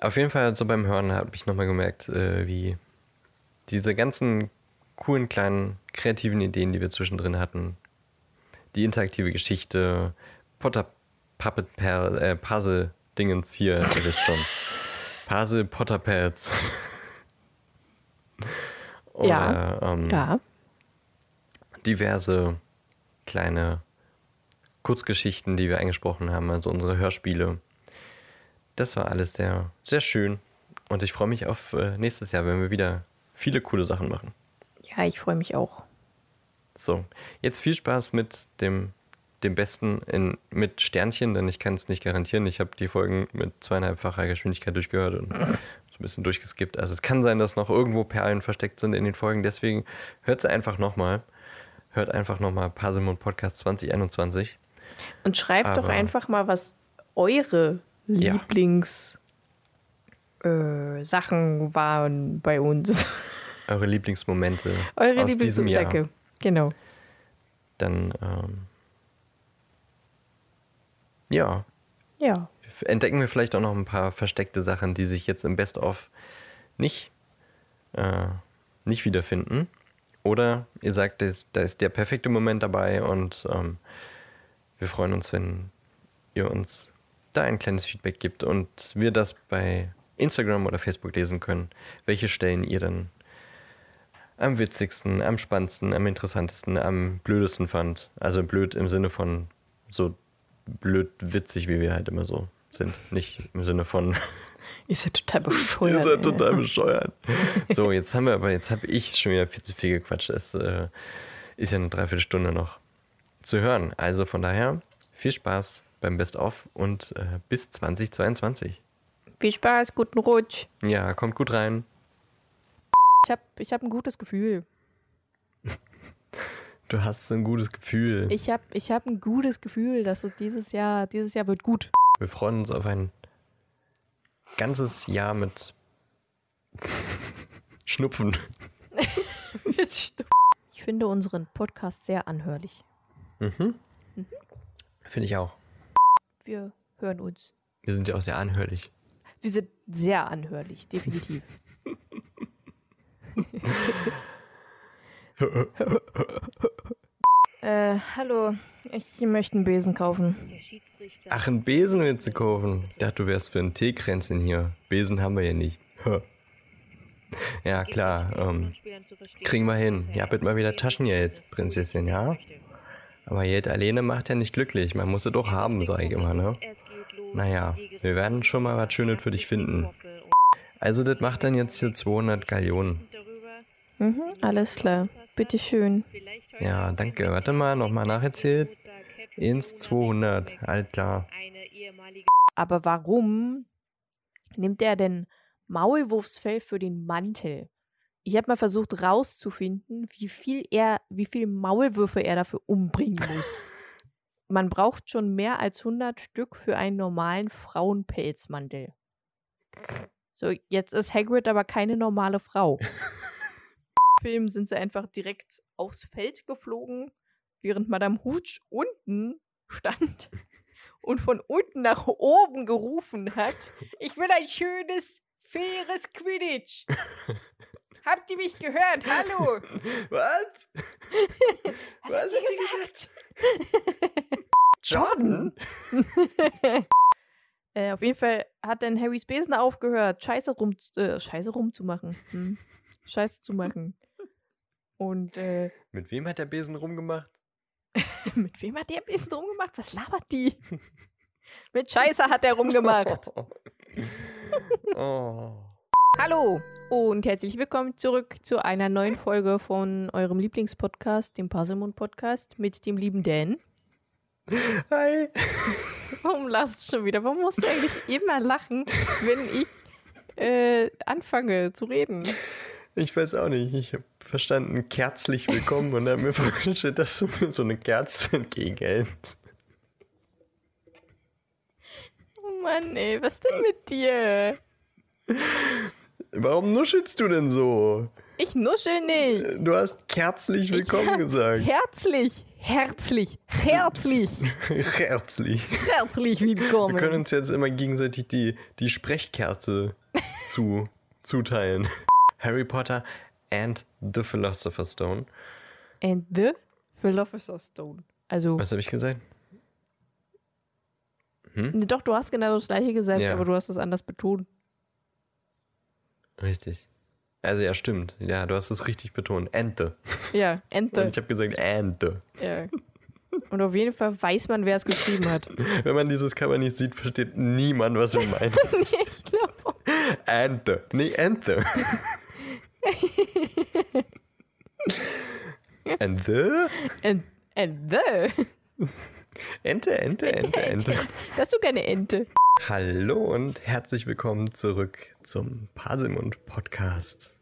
Auf jeden Fall, so beim Hören habe ich nochmal gemerkt, äh, wie diese ganzen coolen, kleinen, kreativen Ideen, die wir zwischendrin hatten, die interaktive Geschichte, Potter Puppet per, äh, Puzzle Dingens hier, ihr wisst schon. Puzzle Potter Pads. Oder Ja. ähm, ja, diverse kleine Kurzgeschichten, die wir eingesprochen haben, also unsere Hörspiele. Das war alles sehr, sehr schön. Und ich freue mich auf äh, nächstes Jahr, wenn wir wieder viele coole Sachen machen. Ja, ich freue mich auch. So, jetzt viel Spaß mit dem, dem Besten in, mit Sternchen, denn ich kann es nicht garantieren. Ich habe die Folgen mit zweieinhalbfacher Geschwindigkeit durchgehört und so ein bisschen durchgeskippt. Also es kann sein, dass noch irgendwo Perlen versteckt sind in den Folgen. Deswegen hört sie einfach nochmal. Hört einfach nochmal Pasimon Podcast 2021. Und schreibt doch Aber- einfach mal, was eure Ja. Lieblings äh, Sachen waren bei uns. Eure Lieblingsmomente Eure aus diesem Jahr. Genau. Dann, ähm, ja, Ja. entdecken wir vielleicht auch noch ein paar versteckte Sachen, die sich jetzt im Best-of nicht, äh, nicht wiederfinden. Oder ihr sagt, da ist, da ist der perfekte Moment dabei und ähm, wir freuen uns, wenn ihr uns da ein kleines Feedback gibt und wir das bei Instagram oder Facebook lesen können, welche Stellen ihr dann am witzigsten, am spannendsten, am interessantesten, am blödesten fand. Also blöd im Sinne von so blöd witzig, wie wir halt immer so sind. Nicht im Sinne von Ist ja total ihr bescheuert. seid ey. total bescheuert. So, jetzt haben wir aber, jetzt habe ich schon wieder viel zu viel gequatscht. Es äh, ist ja eine Dreiviertelstunde noch zu hören. Also von daher viel Spaß beim Best of und äh, bis 2022. Viel Spaß, guten Rutsch. Ja, kommt gut rein. Ich habe ich hab ein gutes Gefühl. Du hast so ein gutes Gefühl. Ich habe ich hab ein gutes Gefühl, dass es dieses Jahr, dieses Jahr wird gut. Wir freuen uns auf ein ganzes Jahr mit Schnupfen. Ich finde unseren Podcast sehr anhörlich. Mhm. Finde ich auch. Wir hören uns. Wir sind ja auch sehr anhörlich. Wir sind sehr anhörlich, definitiv. Äh, hallo, ich möchte einen Besen kaufen. Ach, einen Besen willst du kaufen? Ich dachte, du wärst für ein Teekränzchen hier. Besen haben wir ja nicht. Ja, klar. Ähm, kriegen wir hin. Ihr habt mal wieder Taschengeld, Prinzessin, ja? Aber Geld alleine macht ja nicht glücklich. Man muss es doch haben, sag ich immer, ne? Naja, wir werden schon mal was Schönes für dich finden. Also, das macht dann jetzt hier 200 Gallionen. Mhm, alles klar. Bitteschön. Ja, danke. Warte mal, nochmal nacherzählt. Ins 200, alles klar. Aber warum nimmt er denn Maulwurfsfell für den Mantel? Ich habe mal versucht rauszufinden, wie viel er, wie viel Maulwürfe er dafür umbringen muss. Man braucht schon mehr als 100 Stück für einen normalen Frauenpelzmantel. So, jetzt ist Hagrid aber keine normale Frau. Film sind sie einfach direkt aufs Feld geflogen, während Madame Hooch unten stand und von unten nach oben gerufen hat: Ich will ein schönes, faires Quidditch. Habt ihr mich gehört? Hallo! Was? Was, Was hat sie hat gesagt? Jordan? Äh, auf jeden Fall hat dann Harrys Besen aufgehört, Scheiße rum, äh, Scheiße rumzumachen. Hm. Scheiße zu machen. Und äh, Mit wem hat der Besen rumgemacht? mit wem hat der Besen rumgemacht? Was labert die? mit Scheiße hat er rumgemacht. oh. Hallo und herzlich willkommen zurück zu einer neuen Folge von eurem Lieblingspodcast, dem Puzzlemund Podcast mit dem lieben Dan. Hi. Warum lachst du schon wieder? Warum musst du eigentlich immer lachen, wenn ich äh, anfange zu reden? Ich weiß auch nicht. Ich habe verstanden, herzlich willkommen und habe mir vorgestellt, dass du mir so eine Kerze entgegenhältst. Oh Mann, ey, was denn mit dir? Warum nuschelst du denn so? Ich nuschel nicht. Du hast herzlich willkommen gesagt. Herzlich, herzlich, herzlich, Herzlich. herzlich Wir können willkommen. uns jetzt immer gegenseitig die, die Sprechkerze zu, zuteilen. Harry Potter and the Philosopher's Stone. And the Philosopher's Stone. Also, Was habe ich gesagt? nee, doch, du hast genau das gleiche gesagt, Ja. aber du hast es anders betont. Richtig. Also ja, stimmt. Ja, du hast es richtig betont. Ente. Ja, Und Ente. ich habe gesagt Ente. Ja. Und auf jeden Fall weiß man, wer es geschrieben hat. Wenn man dieses Cover nicht sieht, versteht niemand, was wir meinen. nee, ich glaube. Ente. Nee, Ente. Ente? And, and the. Ente, Ente, Ente, Ente. Hast du keine Ente? Hallo und herzlich willkommen zurück zum Paselmund Podcast.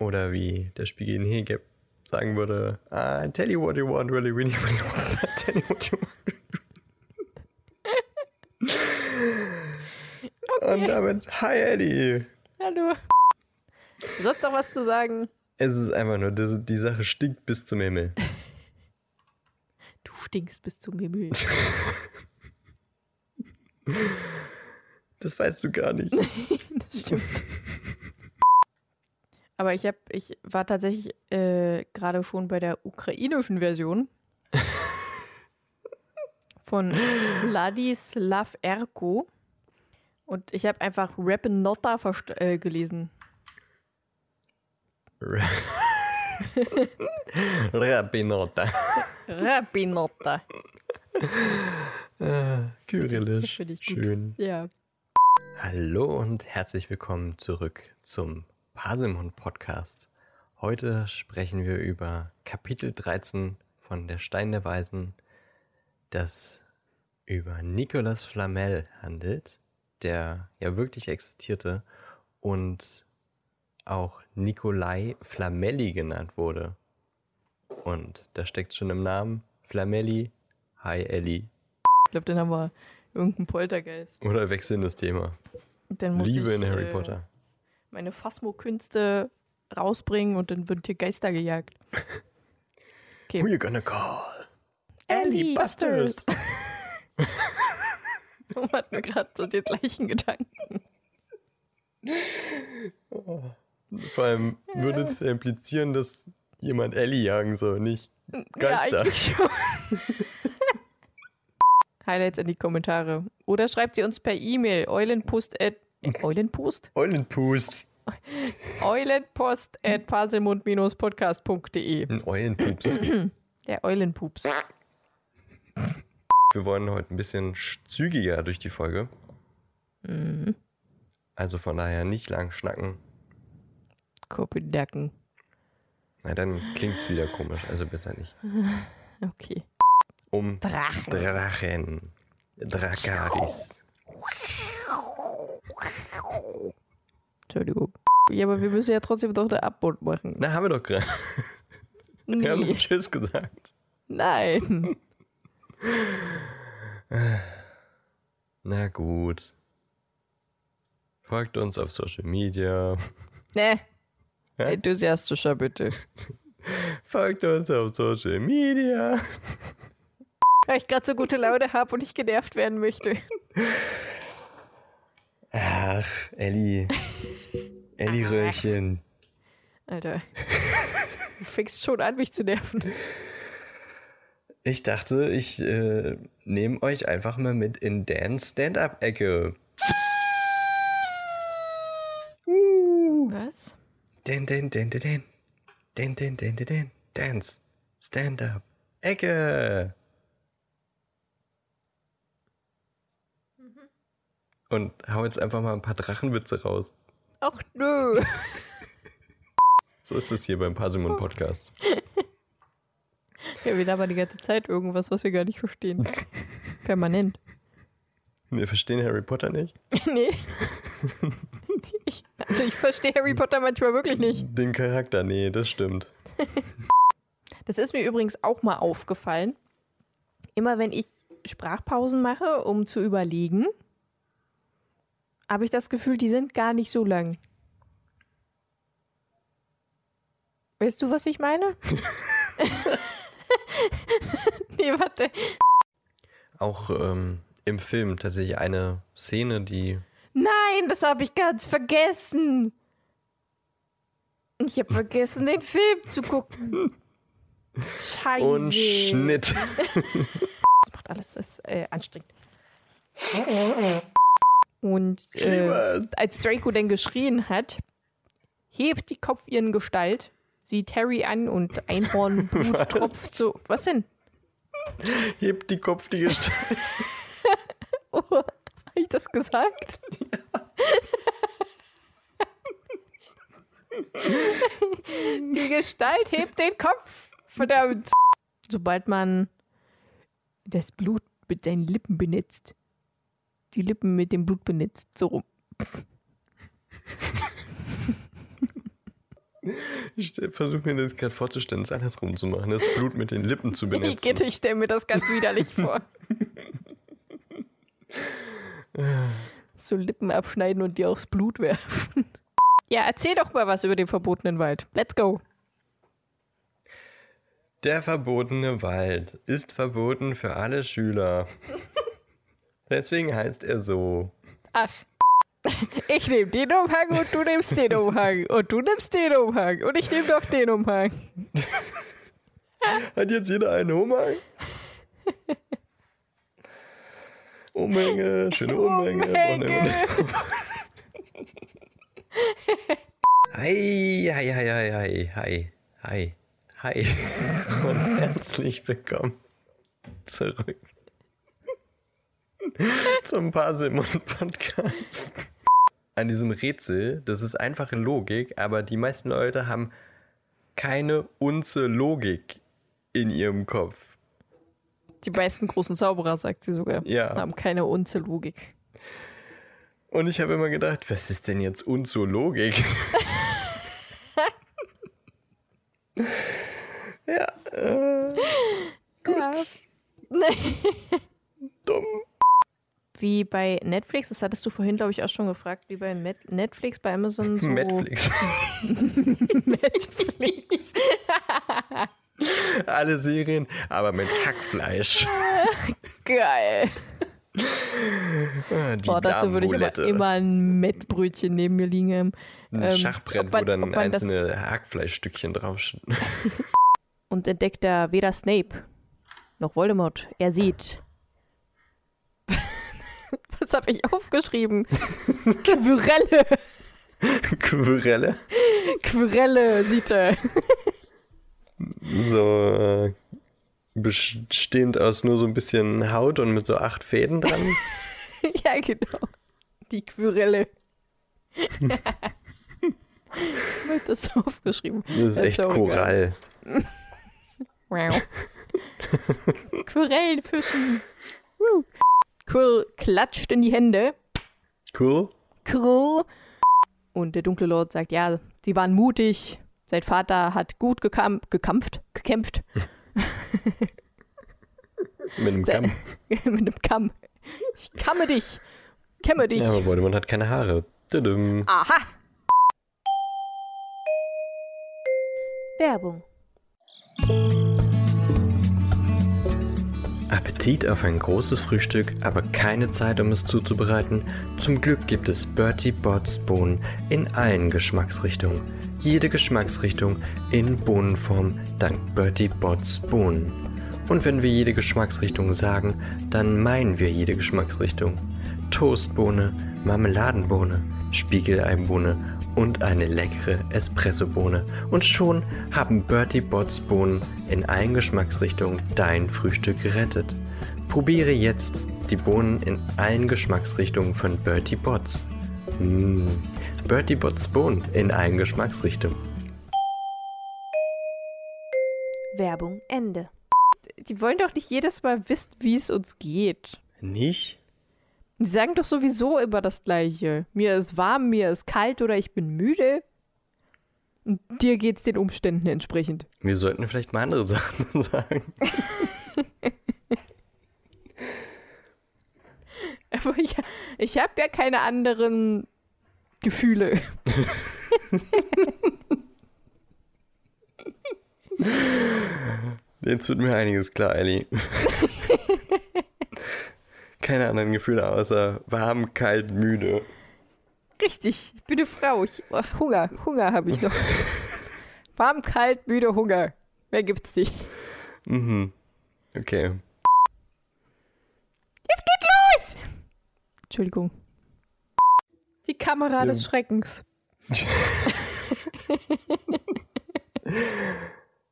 Oder wie der Spiegel in Hegeb sagen würde, I tell you what you want, really, really, really want. I tell you what you want. Und damit, hi Eddie. Hallo. Sonst noch was zu sagen? Es ist einfach nur, die, die Sache stinkt bis zum Himmel. Du stinkst bis zum Himmel. Das weißt du gar nicht. Das stimmt. Aber ich, hab, ich war tatsächlich äh, gerade schon bei der ukrainischen Version von Vladislav Erko. Und ich habe einfach Rappenotta äh, gelesen. Rappenotta. Ah, Das Kyrillisch. Schön. Ja. Hallo und herzlich willkommen zurück zum Paselmund Podcast. Heute sprechen wir über Kapitel 13 von Der Stein der Weisen, das über Nicolas Flamel handelt, der ja wirklich existierte und auch Nikolai Flamelli genannt wurde. Und da steckt schon im Namen Flamelli. Hi Ellie. Ich glaube, dann haben wir irgendeinen Poltergeist. Oder wechselndes Thema. Dann muss Liebe ich, in Harry äh, Potter. Meine Phasmo-Künste rausbringen und dann wird hier Geister gejagt. Okay. Who you gonna call? Ellie Busters. Man hat mir gerade so den gleichen Gedanken. Vor allem würde es ja implizieren, dass jemand Ellie jagen soll, nicht Geister. Ja. Highlights in die Kommentare. Oder schreibt sie uns per E-Mail. Eulenpost at Eulenpost? Eulenpust. Eulenpost at parselmund-podcast.de Ein Eulenpups. Der Eulenpups. Wir wollen heute ein bisschen sch- zügiger durch die Folge. Also von daher nicht lang schnacken. Kopenhagen. Na, dann klingt's wieder komisch, also besser nicht. Okay. Um Drachen. Drachen. Drakaris. Entschuldigung. Ja, aber wir müssen ja trotzdem doch eine Abbund machen. Na, haben wir doch gerade. Wir haben Nee. Tschüss gesagt. Nein. Na gut. Folgt uns auf Social Media. Ne. Hä? Enthusiastischer bitte. Folgt uns auf Social Media. Weil ich gerade so gute Laune habe und ich genervt werden möchte. Ach, Elli. Elli Röhrchen. Alter. Du fängst schon an, mich zu nerven. Ich dachte, ich äh, nehme euch einfach mal mit in Dans Stand-Up-Ecke. Uh. Was? Den, den, den, den, den. Den, den, den, den, den. Dance. Stand-Up. Ecke. Und hau jetzt einfach mal ein paar Drachenwitze raus. Ach nö. So ist es hier beim Parsimon Podcast. Ja, wir labern die ganze Zeit irgendwas, was wir gar nicht verstehen. Permanent. Wir verstehen Harry Potter nicht. nee. Also ich verstehe Harry Potter manchmal wirklich nicht. Den Charakter, nee, das stimmt. Das ist mir übrigens auch mal aufgefallen. Immer wenn ich Sprachpausen mache, um zu überlegen, habe ich das Gefühl, die sind gar nicht so lang. Weißt du, was ich meine? nee, warte. Auch ähm, im Film tatsächlich eine Szene, die. Nein, das habe ich ganz vergessen. Ich habe vergessen, den Film zu gucken. Scheiße. Und Schnitt. Das macht alles das ist, äh, anstrengend. Und äh, als Draco dann geschrien hat, hebt die Kopf ihren Gestalt, sieht Harry an und Einhornblut tropft so. Was denn? Hebt die Kopf die Gestalt. Habe ich das gesagt? die Gestalt hebt den Kopf. Verdammt. Sobald man das Blut mit seinen Lippen benetzt, die Lippen mit dem Blut benetzt, so rum. Ich versuche mir das gerade vorzustellen, es andersrum zu machen, das Blut mit den Lippen zu benetzen. Igitt, ich stelle mir das ganz widerlich vor. so Lippen abschneiden und dir aufs Blut werfen. Ja, erzähl doch mal was über den verbotenen Wald. Let's go. Der verbotene Wald ist verboten für alle Schüler. Deswegen heißt er so. Ach. Ich nehme den Umhang und du nimmst den Umhang. Und du nimmst den Umhang. Und ich nehme doch den Umhang. Hat jetzt jeder einen Umhang? Umhänge, schöne Umhänge. Umhänge. Hi, hi, hi, hi, hi, hi, hi, hi. Und herzlich willkommen zurück zum Parsimon Podcast. An diesem Rätsel, das ist einfache Logik, aber die meisten Leute haben keine Unze Logik in ihrem Kopf. Die meisten großen Zauberer, sagt sie sogar, Ja. haben keine Unze Logik. Und ich habe immer gedacht, was ist denn jetzt Unzo Logik? Ja, äh, gut. Ja. Dumm. Wie bei Netflix, das hattest du vorhin, glaube ich, auch schon gefragt, wie bei Met Netflix, bei Amazon so. Netflix. Netflix. Alle Serien, aber mit Hackfleisch. Geil. Ah, Die Boah, dazu würde ich aber immer ein Mettbrötchen neben mir liegen haben. Ein ähm, Schachbrett, man- wo dann einzelne Hackfleischstückchen drauf Und entdeckt er weder Snape noch Voldemort. Er sieht. Was habe ich aufgeschrieben? Quirelle. Quirelle. Quirelle sieht er. So äh, bestehend aus nur so ein bisschen Haut und mit so acht Fäden dran. ja, genau. Die Quirelle. habe das so aufgeschrieben. Das ist echt egal. Korall. Wow. Quirellenfischen. Woo. Quill klatscht in die Hände. Cool. Quill. Und der dunkle Lord sagt, ja, sie waren mutig. Sein Vater hat gut gekam gekampft, gekämpft Mit einem Kamm. mit einem Kamm. Ich kamme dich. Kämme dich. Ja, aber Voldemort hat keine Haare. Tudum. Aha. Werbung. Appetit auf ein großes Frühstück, aber keine Zeit, um es zuzubereiten? Zum Glück gibt es Bertie Bott's Bohnen in allen Geschmacksrichtungen. Jede Geschmacksrichtung in Bohnenform dank Bertie Bott's Bohnen. Und wenn wir jede Geschmacksrichtung sagen, dann meinen wir jede Geschmacksrichtung. Toastbohne, Marmeladenbohne, Spiegeleibohne und eine leckere Espressobohne. Und schon haben Bertie Bott's Bohnen in allen Geschmacksrichtungen dein Frühstück gerettet. Probiere jetzt die Bohnen in allen Geschmacksrichtungen von Bertie Bott's. Mmh. Bertie Bott's Bohnen in allen Geschmacksrichtungen. Werbung Ende. Die wollen doch nicht jedes Mal wissen, wie es uns geht. Nicht? Die sagen doch sowieso immer das Gleiche. Mir ist warm, mir ist kalt oder ich bin müde. Und dir geht's den Umständen entsprechend. Wir sollten vielleicht mal andere Sachen sagen. Aber ich, ich habe ja keine anderen Gefühle. Jetzt wird mir einiges klar, Ellie. Keine anderen Gefühle außer warm, kalt, müde. Richtig, ich bin eine Frau. Ich, oh, Hunger, Hunger habe ich noch. Warm, kalt, müde, Hunger. Mehr gibt's nicht. Mhm. Okay. Es geht los! Entschuldigung. Die Kamera Ja. des Schreckens.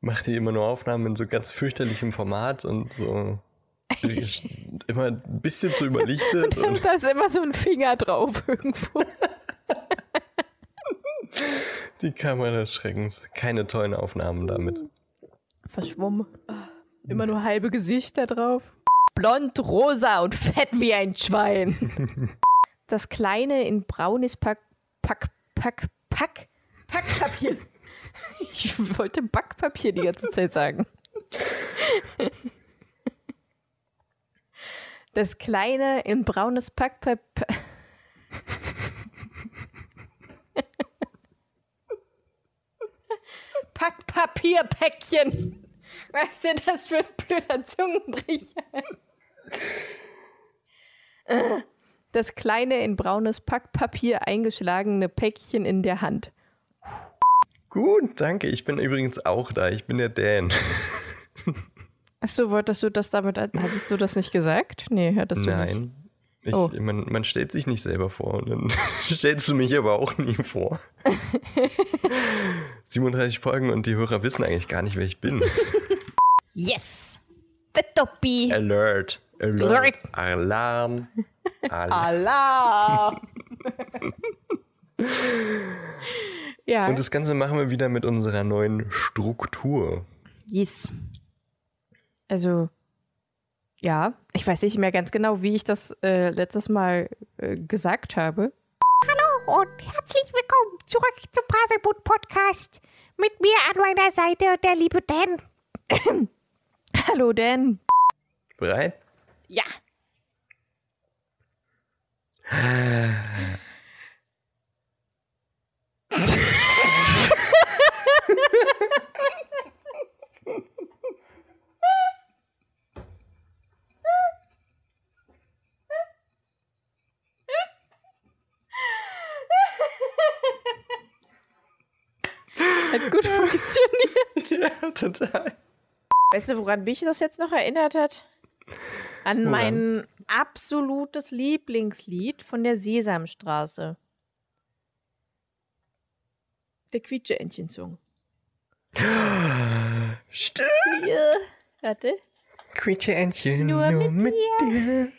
Macht die immer nur Aufnahmen in so ganz fürchterlichem Format und so immer ein bisschen zu überlichtet. Und Und da ist immer so ein Finger drauf irgendwo. die Kamera des Schreckens. Keine tollen Aufnahmen damit. Verschwommen. Ah, Immer nur halbe Gesichter drauf. Blond, rosa und fett wie ein Schwein. Das kleine in braunes Pack, Pack, Pack, Pack, Packpapier. Ich wollte Backpapier die ganze Zeit sagen. Das kleine in braunes Packpapier. Packpapierpäckchen. Ist denn das für ein blöder Zungenbrecher? Das kleine in braunes Packpapier eingeschlagene Päckchen in der Hand. Gut, danke. Ich bin übrigens auch da. Ich bin der Dan. Achso, wolltest du das damit, hattest du das nicht gesagt? Nee, hattest du nicht. Nein. Ich, Oh. man, man stellt sich nicht selber vor und dann stellst du mich aber auch nie vor. 37 Folgen und die Hörer wissen eigentlich gar nicht, wer ich bin. Yes! The Topi! Alert, Alert, Alarm, Alarm. Allah! ja, Und das Ganze machen wir wieder mit unserer neuen Struktur. yes. Also, ja, ich weiß nicht mehr ganz genau, wie ich das äh, letztes Mal äh, gesagt habe. und herzlich willkommen zurück zum Puzzleboot Podcast. Mit mir an meiner Seite der liebe Dan. Hallo Dan. Bereit? Ja. Hat gut funktioniert. Ja, total. Weißt du, woran mich das jetzt noch erinnert hat? An Woran? mein absolutes Lieblingslied von der Sesamstraße. Der Quietsche-Entchen-Song. Stimmt. Ja. Warte. Quietsche-Entchen, Nur nur, mit mit, dir.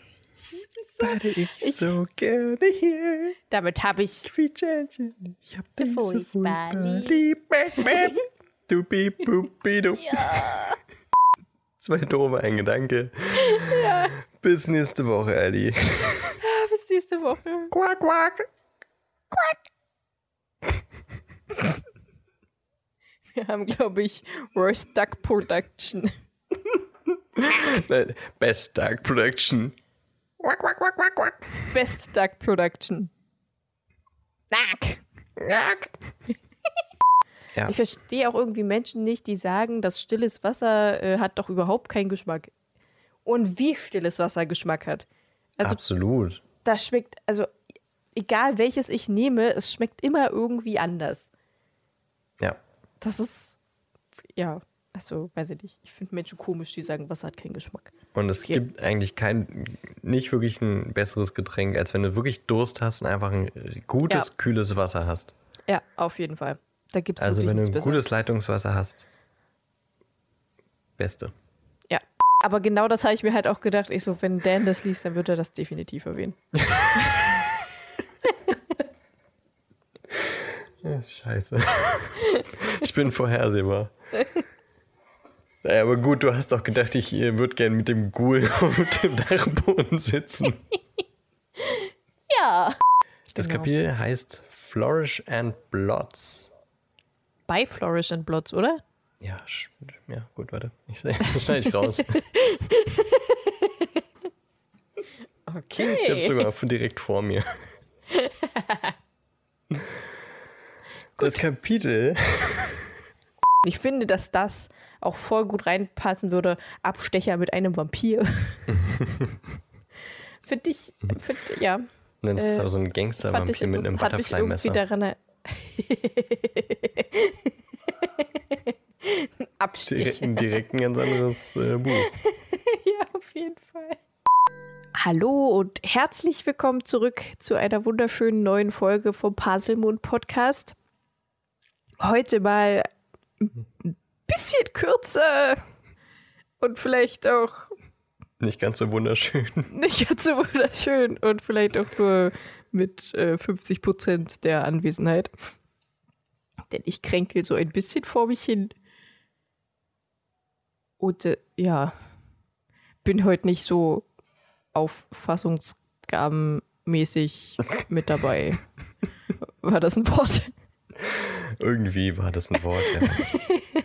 Warte ich, Ich- so gerne hier. Damit habe ich. Ich hab dich so furchtbar lieb. Bäm, bäm. Du. Ja. Zwei doofe, ein Gedanke. Bis nächste Woche, Ellie. Bis nächste Woche. Quack, quack. Wir haben, glaube ich, Worst Duck Production. Best Dark Production. Quack, quack, quack, quack, quack. Best Duck Production. Nack. Quack. Ja, Ich verstehe auch irgendwie Menschen nicht, die sagen, dass stilles Wasser äh, hat doch überhaupt keinen Geschmack. Und wie stilles Wasser Geschmack hat. Also absolut. das schmeckt, also egal welches ich nehme, es schmeckt immer irgendwie anders. Ja. Das ist, ja, also weiß ich nicht. Ich finde Menschen komisch, die sagen, Wasser hat keinen Geschmack. Und es Ja. gibt eigentlich kein, nicht wirklich ein besseres Getränk, als wenn du wirklich Durst hast und einfach ein gutes, Ja. kühles Wasser hast. Ja, auf jeden Fall. Da gibt es Also wenn du ein gutes Leitungswasser hast, beste. Ja. Aber genau das habe ich mir halt auch gedacht. Ich so, wenn Dan das liest, dann wird er das definitiv erwähnen. Ja, scheiße. ich bin vorhersehbar. Naja, aber gut, du hast doch gedacht, ich würde gern mit dem Ghoul auf dem Dachboden sitzen. Ja. Das Genau. Kapitel heißt Flourish and Blots. Bei Flourish and Blots, oder? Ja, ja gut, warte. Ich, das schneide ich raus. Okay. Ich habe sogar von direkt vor mir. Das Kapitel. Ich finde, dass das auch voll gut reinpassen würde. Abstecher mit einem Vampir. finde ich, find, ja. Das ist Äh, aber so ein Gangster-Vampir mit einem Butterfly-Messer. daran er- Abstecher. Direkt, direkt ein ganz anderes äh, Buch. Ja, auf jeden Fall. Hallo und herzlich willkommen zurück zu einer wunderschönen neuen Folge vom Puzzlemond Podcast. Heute mal ein bisschen kürzer und vielleicht auch Nicht ganz so wunderschön. nicht ganz so wunderschön und vielleicht auch nur mit äh, 50 Prozent der Anwesenheit. Denn ich kränkel so ein bisschen vor mich hin. Und äh, ja, bin heute nicht so auffassungsgabenmäßig mit dabei. War das ein Wort? Irgendwie war das ein Wort, ja.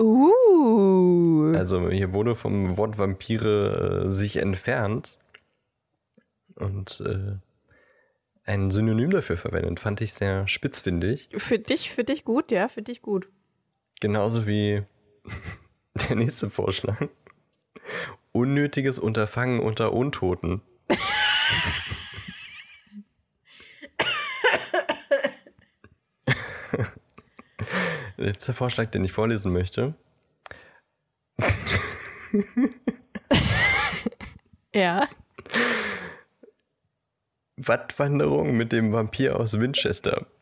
Uh. Also hier wurde vom Wort Vampire äh, sich entfernt und äh, ein Synonym dafür verwendet. Fand ich sehr spitzfindig. Für dich, für dich gut, ja, für dich gut. Genauso wie der nächste Vorschlag. Unnötiges Unterfangen unter Untoten. Letzter Vorschlag, den ich vorlesen möchte. Ja. Wattwanderung mit dem Vampir aus Winchester.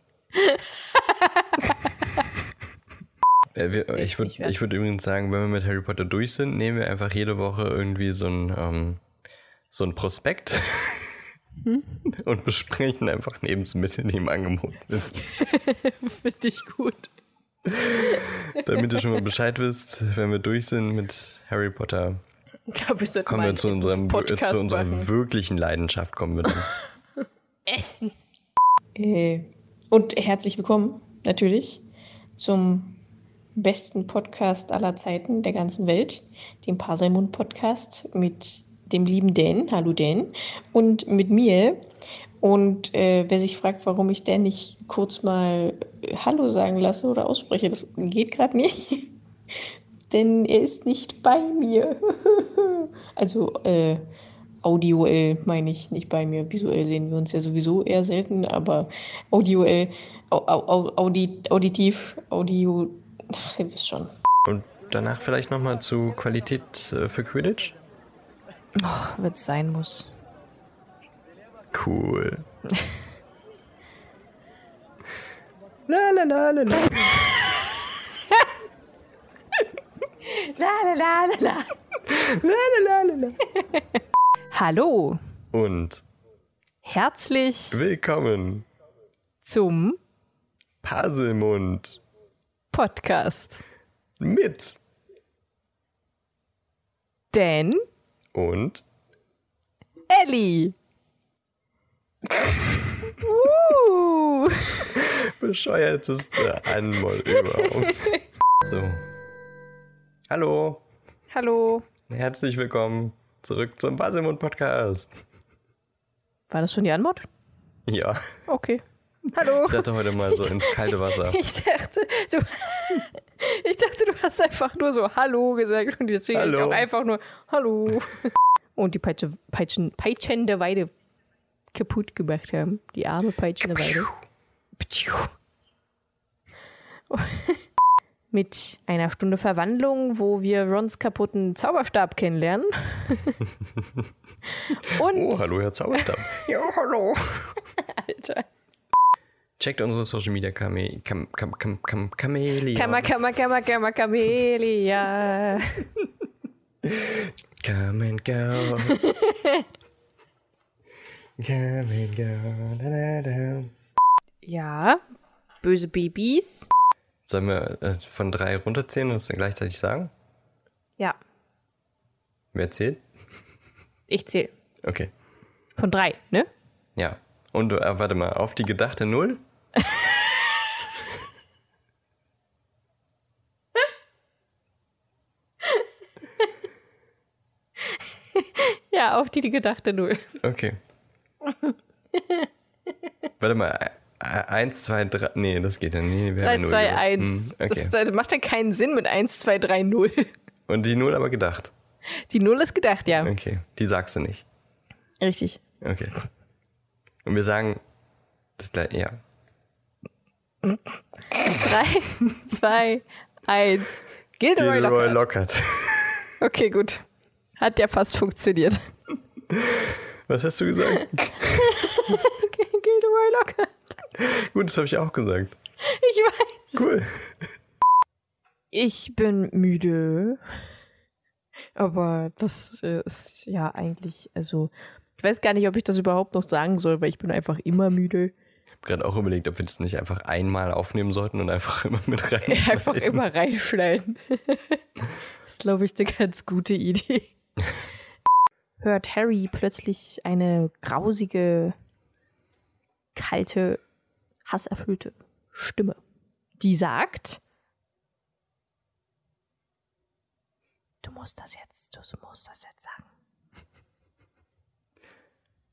Äh, wir, ich würde ich würd übrigens sagen, wenn wir mit Harry Potter durch sind, nehmen wir einfach jede Woche irgendwie so ein, ähm, so ein Prospekt Hm? und besprechen einfach Lebensmittel, die im Angebot sind. Finde ich gut. Damit ihr schon mal Bescheid wisst, wenn wir durch sind mit Harry Potter, sollten kommen wir zu, unserem, Podcast zu unserer machen. wirklichen Leidenschaft. Kommen wir dann. Essen. Äh, und herzlich willkommen natürlich zum besten Podcast aller Zeiten der ganzen Welt, dem Parselmund Podcast mit dem lieben Dan, hallo Dan, und mit mir. Und äh, wer sich fragt, warum ich Dan nicht kurz mal Hallo sagen lasse oder ausspreche, das geht gerade nicht. Denn er ist nicht bei mir. also äh, audioell meine ich nicht bei mir. Visuell sehen wir uns ja sowieso eher selten, aber audioell, au, au, audi, auditiv, audio, ach, ihr wisst schon. Und danach vielleicht nochmal zu Qualität äh, für Quidditch? Oh, wenn es sein muss. Cool. la la la la la. La la la la la. La la la la la. Hallo, Und herzlich willkommen, zum Paselmund Podcast. mit Dan und Ellie. Uh. bescheuerteste Anmoll überhaupt. So. Hallo, Hallo. herzlich willkommen zurück zum Paselmund Podcast. War das schon die Antwort? Ja, Okay. Hallo. ich dachte heute mal so ins kalte Wasser. Ich dachte, du, ich dachte, du hast einfach nur so Hallo gesagt und deswegen Hallo. ich auch einfach nur Hallo. Und die Peitsche, Peitschen, peitschende Weide kaputt gemacht haben. Die arme peitschende Weide. Mit einer Stunde Verwandlung, wo wir Rons kaputten Zauberstab kennenlernen. Und, Oh, hallo, Herr Zauberstab. ja, hallo. Alter. Checkt unsere Social Media Kame Kam Kam Kam Kam Chameleon. Kammer, Kammer, Kammer, Kammer, Camelia. Come and go. Come and go. Da, da, da. Ja, böse Babys. Sollen wir äh, von drei runterzählen und es dann gleichzeitig sagen? Ja, Wer zählt? ich zähle. Okay. Von drei, ne? Ja. Und äh, warte mal, auf die gedachte Null? Ja, auf die, die gedachte Null. Okay. Warte mal. äh, Eins, zwei, drei. Nee, das geht ja nie. Wir 3, haben ja 2, Null 1. Hm, okay. Das, das macht ja keinen Sinn mit 1, 2, 3, 0. Und die Null aber gedacht. Die Null ist gedacht, ja. Okay. Die sagst du nicht. Richtig. Okay. Und wir sagen das gleiche. Ja. 3, 2, 1. Gilderoy Gilroy Lockhart. Lockhart. Okay, gut. Hat ja fast funktioniert. Was hast du gesagt? Gilderoy Lockhart. Gut, das habe ich auch gesagt. Ich weiß. Cool. Ich bin müde. Aber das ist ja eigentlich, also, ich weiß gar nicht, ob ich das überhaupt noch sagen soll, weil ich bin einfach immer müde. Ich habe gerade auch überlegt, ob wir das nicht einfach einmal aufnehmen sollten und einfach immer mit rein. Einfach immer reinschneiden. Das ist, glaube ich, eine ganz gute Idee. Hört Harry plötzlich eine grausige, kalte, hasserfüllte Stimme, die sagt: Du musst das jetzt, du musst das jetzt sagen.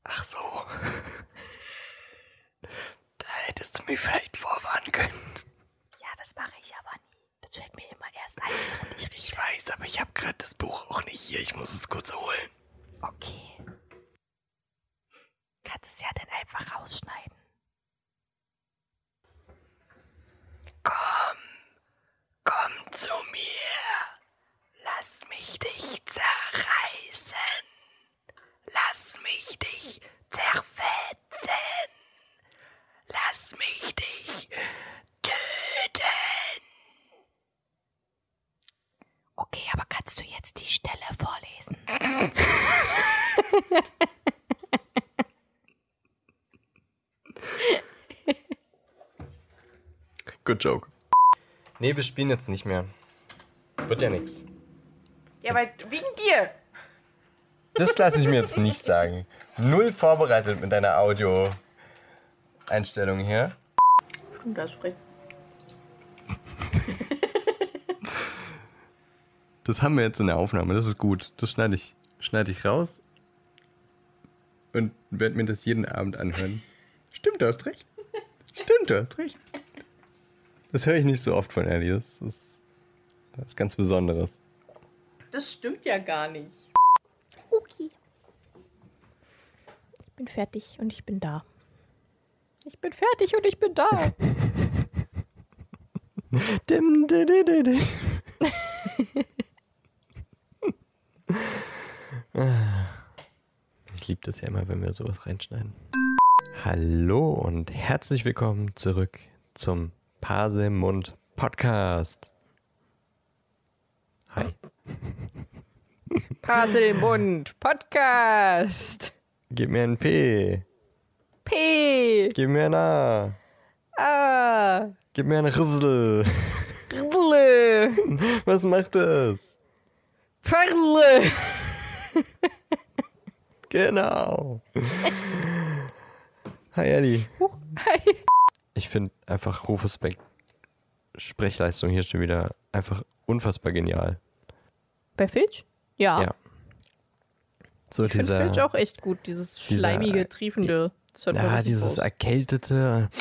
Ach so. Da hättest du mich vielleicht vorwarnen können. Ja, das mache ich aber nie. Das fällt mir immer erst ein, während ich Ich weiß, aber ich habe gerade das Buch auch nicht hier. Ich muss es kurz holen. Okay. Kannst es ja dann einfach rausschneiden. Komm, komm zu mir. Lass mich dich zerreißen. Lass mich dich zerfetzen. Lass mich dich töten. Okay, aber kannst du jetzt die Stelle vorlesen? Good joke. Nee, wir spielen jetzt nicht mehr. Wird ja nix. Ja, weil wegen dir. Das lasse ich mir jetzt nicht sagen. Null vorbereitet mit deiner Audio-Einstellung hier. Stimmt, das spricht. Das haben wir jetzt in der Aufnahme, das ist gut. Das schneide ich, schneide ich raus und werde mir das jeden Abend anhören. Stimmt, du hast recht. Stimmt, du hast recht. Das höre ich nicht so oft von Ellie. Das ist, das ist ganz Besonderes. Das stimmt ja gar nicht. Okay. Ich bin fertig und ich bin da. Ich bin fertig und ich bin da. Dim, di, di, di, di. Ich liebe das ja immer, wenn wir sowas reinschneiden. Hallo und herzlich willkommen zurück zum Pasemund Podcast. Hi. Paselmund Podcast. Gib mir ein P. P. Gib mir ein A. A. Gib mir ein Rissel. Rle. Was macht das? Perle. Genau. Hi Ellie. Hi. Ich finde einfach Rufus Beck Sprechleistung hier schon wieder einfach unfassbar genial. Bei Filch? Ja. Ja. So Ich finde dieser, Filch auch echt gut. Dieses dieser- schleimige, triefende. Das ja, dieses raus. erkältete.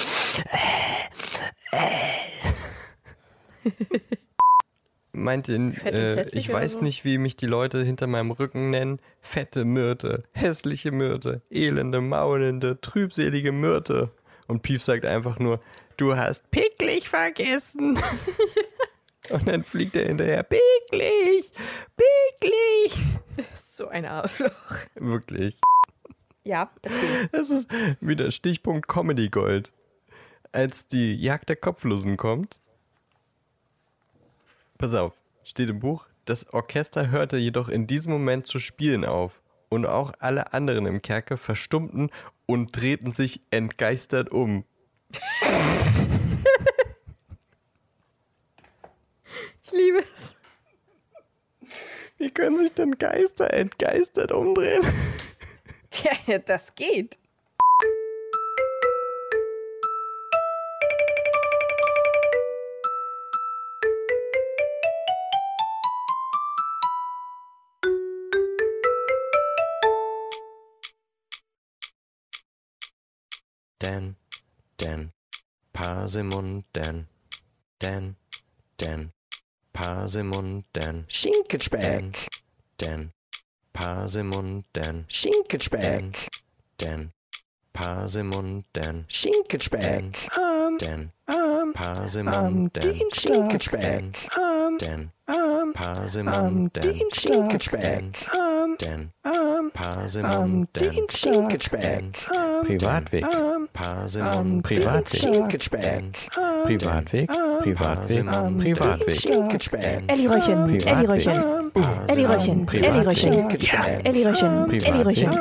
Meint ihn, Fett und äh, ich weiß so? nicht, wie mich die Leute hinter meinem Rücken nennen. Fette Myrte, hässliche Myrte, elende, maulende, trübselige Myrte. Und Pief sagt einfach nur, du hast picklig vergessen. Und dann fliegt er hinterher, picklig, picklig. so ein Arschloch. Wirklich. Ja, erzähl. Das ist wieder Stichpunkt Comedy Gold. Als die Jagd der Kopflosen kommt. Pass auf, steht im Buch. Das Orchester hörte jedoch in diesem Moment zu spielen auf. Und auch alle anderen im Kerker verstummten und drehten sich entgeistert um. Ich liebe es. Wie können sich denn Geister entgeistert umdrehen? Tja, das geht. denn, Dan, Parsemon, Dan, Dan, denn, Parsemon, Dan, Schinkenspeck, Dan, Parsemon, denn, Schinkenspeck, Dan, Parsemon, Dan, Schinkenspeck, Dan, Parsemon, Dan, Schinkenspeck, Dan, Parsemon, denn, Schinkenspeck, Dan, Parsemon, Dan, Schinkenspeck, Privatweg. Paar sind um, Privatweg. Privatweg. Privatweg, Privatweg, Elli Röhrchen, Elli Röhrchen, Elli Röhrchen, Elli Röhrchen, Elli Röhrchen, Elli Röhrchen,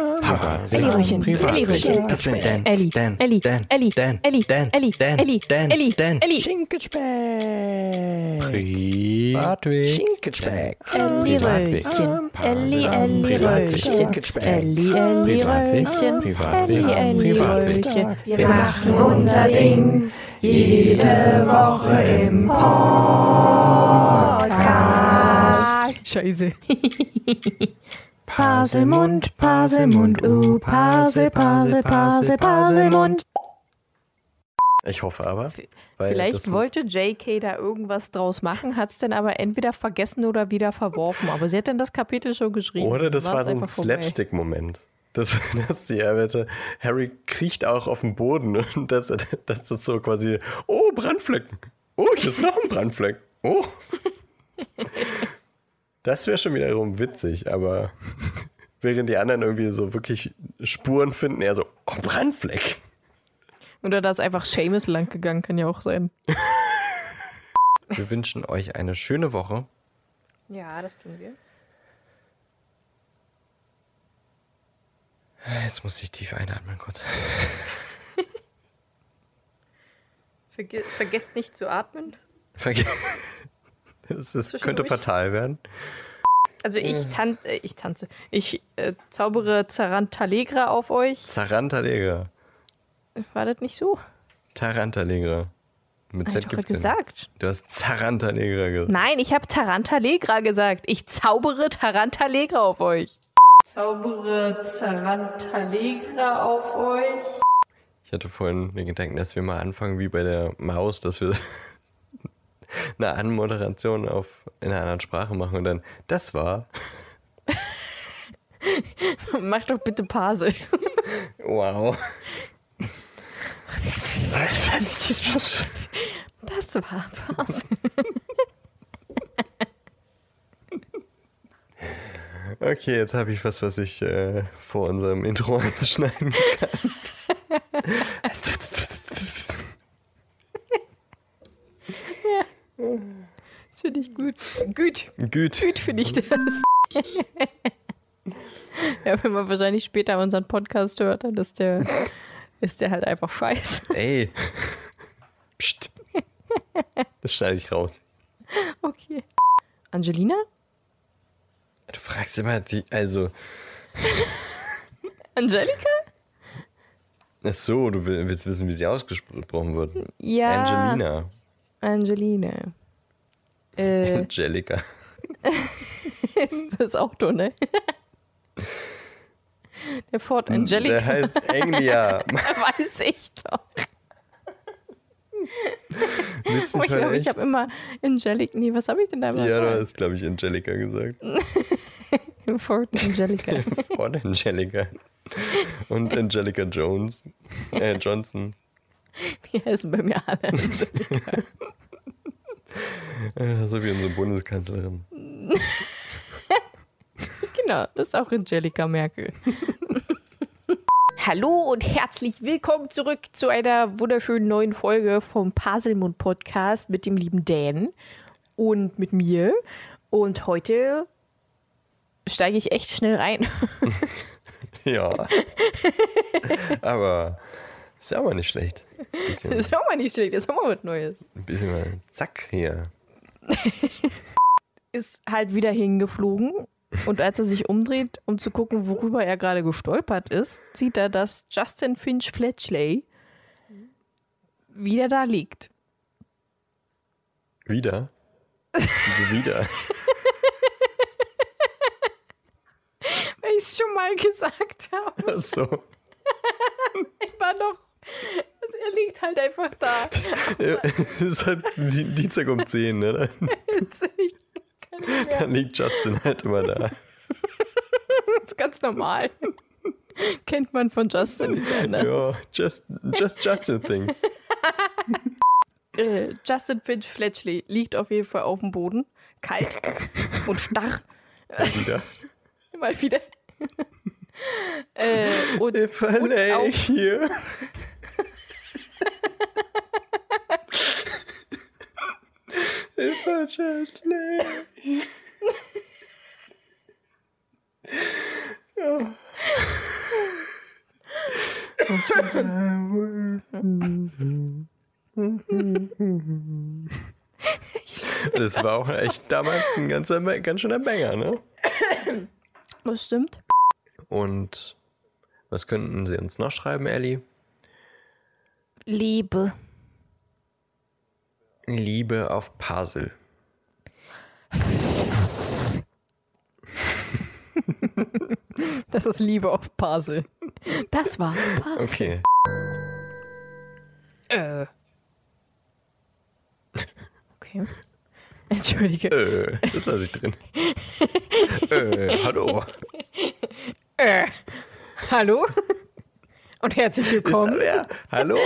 Elli Röhrchen, Elli Röhrchen. Das bin Dan, Elli, Dan, Elli, Dan, Elli, Dan, Elli, Dan, Elli, Dan, Elli, Dan, Elli, Dan, Elli. Schinkenspeck, Privatweg, Schinkenspeck, Elli Röhrchen, Elli, Elli Röhrchen, Elli, Elli Privatweg, Röhrchen, Privatweg, Elli, Elli Privatweg. Röhrchen. Wir machen unser Ding jede Woche im Podcast. Scheiße. Paselmund, Paselmund, uh, Pasel, Pasel, Pasel, Paselmund. Ich hoffe aber. Weil Vielleicht wollte JK da irgendwas draus machen, hat es dann aber entweder vergessen oder wieder verworfen. Aber sie hat dann das Kapitel schon geschrieben. Oder das war so ein. Slapstick-Moment. Das, dass die Erwette, Harry kriecht auch auf den Boden und dass, dass das so quasi, oh, Brandflecken. Oh, hier ist noch ein Brandfleck. Oh. Das wäre schon wiederum witzig, aber während die anderen irgendwie so wirklich Spuren finden, eher so, oh, Brandfleck. Oder da ist einfach Seamus lang gegangen, kann ja auch sein. Wir wünschen euch eine schöne Woche. Ja, das tun wir. Jetzt muss ich tief einatmen kurz. Verge vergesst nicht zu atmen. Verge das ist, könnte fatal werden. Also ich, tan äh, ich tanze. Ich äh, zaubere Zarantalegra auf euch. Zarantalegra. War das nicht so? Tarantalegra. Mit Z gibt's gesagt. Du hast Zarantalegra gesagt. Nein, ich habe Tarantalegra gesagt. Ich zaubere Tarantalegra auf euch. Zaubere Tarantalegra auf euch. Ich hatte vorhin den Gedanken, dass wir mal anfangen wie bei der Maus, dass wir eine Anmoderation auf in einer anderen Sprache machen und dann, das war, Mach doch bitte Pause. wow. Das war Pause. Okay, jetzt habe ich was, was ich äh, vor unserem Intro schneiden kann. Das finde ich gut. Gut. Gut. Gut finde ich das. ja, wenn man wahrscheinlich später unseren Podcast hört, dann ist der, ist der halt einfach scheiße. Ey. Psst. Das schneide ich raus. Okay. Angelina? Du fragst immer die, also, Angelika? ach so, du will- willst wissen, wie sie ausgesprochen wird. Ja. Angelina. Angelina. Äh, Angelika. das Auto, ne? Der Ford Angelica. Der heißt Anglia. Weiß ich doch. Oh, ich heute glaube, ich habe immer Angelic. Nee, was habe ich denn da immer? Ja, du hast, glaube ich, Angelika gesagt. Ford Angelica. Von Angelika. Und Angelica Jones. Äh, Johnson. Die heißen bei mir alle Angelica. So wie unsere Bundeskanzlerin. Genau, das ist auch Angelica Merkel. Hallo und herzlich willkommen zurück zu einer wunderschönen neuen Folge vom Paselmund Podcast mit dem lieben Dan und mit mir. Und heute steige ich echt schnell rein. Ja. Aber ist ja auch mal nicht schlecht. Bisschen, ist auch mal nicht schlecht, ist auch mal was Neues. ein bisschen mal zack hier. Ist halt wieder hingeflogen und als er sich umdreht, um zu gucken, worüber er gerade gestolpert ist, sieht er, dass Justin Finch Fletchley wieder da liegt. Wieder? Wieso wieder? Weil ich es schon mal gesagt habe. Ach so. Ich war noch. Also er liegt halt einfach da. Es ist halt Di- Dienstag um 10, ne? Dann, liegt Justin halt immer da. Das ist ganz normal. Kennt man von Justin nicht anders. Just, just Justin things. Äh, Justin Finch Fletchley liegt auf jeden Fall auf dem Boden. Kalt und starr. Wieder. Mal wieder. äh, und, If I lay auch- here. If I just lay. Das war auch echt damals ein ganzer, ganz schöner Banger, ne? das stimmt. Und was könnten Sie uns noch schreiben, Ellie? Liebe. Liebe auf Pasel. Das ist Liebe auf Basel. Das war Basel. Okay. Äh. Okay. Entschuldige. Äh, das lasse ich drin. äh, hallo. Äh. Hallo? Und herzlich willkommen. Hallo?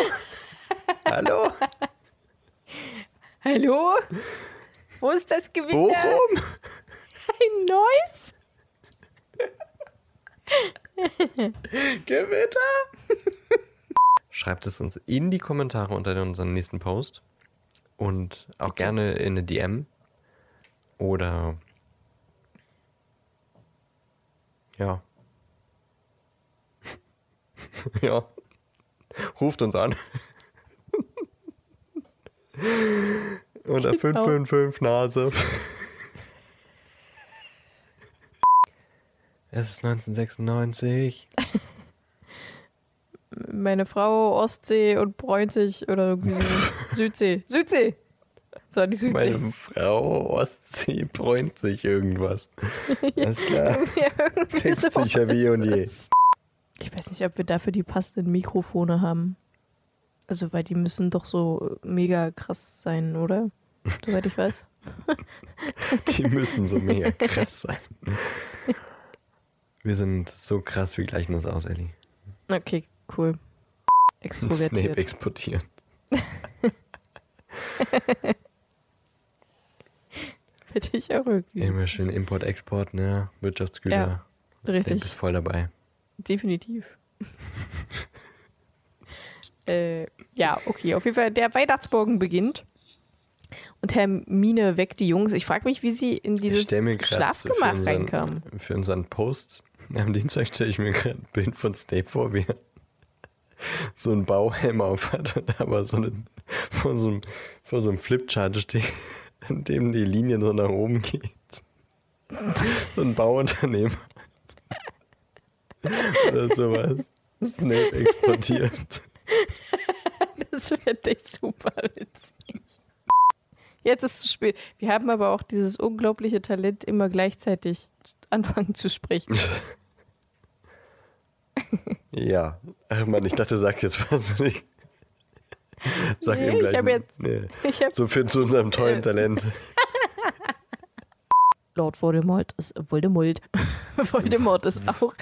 Hallo? Hallo? Wo ist das Gewitter? Bochum? Ein neues? Gewitter? Schreibt es uns in die Kommentare unter unseren nächsten Post. Und auch gerne in eine DM. Oder. Ja. ja. Ruft uns an. Genau. 555 Nase. Es ist 1996. Meine Frau Ostsee und bräunt sich oder irgendwie Südsee. Südsee. So, die Südsee. Meine Frau Ostsee bräunt sich irgendwas. Alles klar. ja, irgendwie Textsicher so wie und je. Ich weiß nicht, ob wir dafür die passenden Mikrofone haben. Also, weil die müssen doch so mega krass sein, oder? Soweit ich weiß. Die müssen so mega krass sein. Wir sind so krass, wir gleichen uns aus, Ellie. Okay, cool. Snape Extrovertiert. exportieren. Hätte ich auch irgendwie. Immer schön Import, Export, ne? Wirtschaftsgüter. Ja, Snape richtig. ist voll dabei. Definitiv. Äh, ja, okay. Auf jeden Fall, der Weihnachtsmorgen beginnt. Und Hermine weckt die Jungs. Ich frage mich, wie sie in dieses so Schlafgemach unseren, reinkamen. für unseren Post am Dienstag stelle ich mir gerade ein Bild von Snape vor, wie er so einen Bauhelm auf hat und aber so einen, vor so einem, vor so einem Flipchart steht, an dem die Linie so nach oben geht. So ein Bauunternehmer. Oder sowas. Snape exportiert. Das wird echt super witzig. Jetzt ist es zu spät. Wir haben aber auch dieses unglaubliche Talent, immer gleichzeitig anfangen zu sprechen. Ja. Ach man, ich dachte, du sagst jetzt was. Ich Sag Nee, ihm ich gleich. hab jetzt- nee. Ich hab So viel zu unserem tollen Talent. Lord Voldemort ist Voldemort. Voldemort ist auch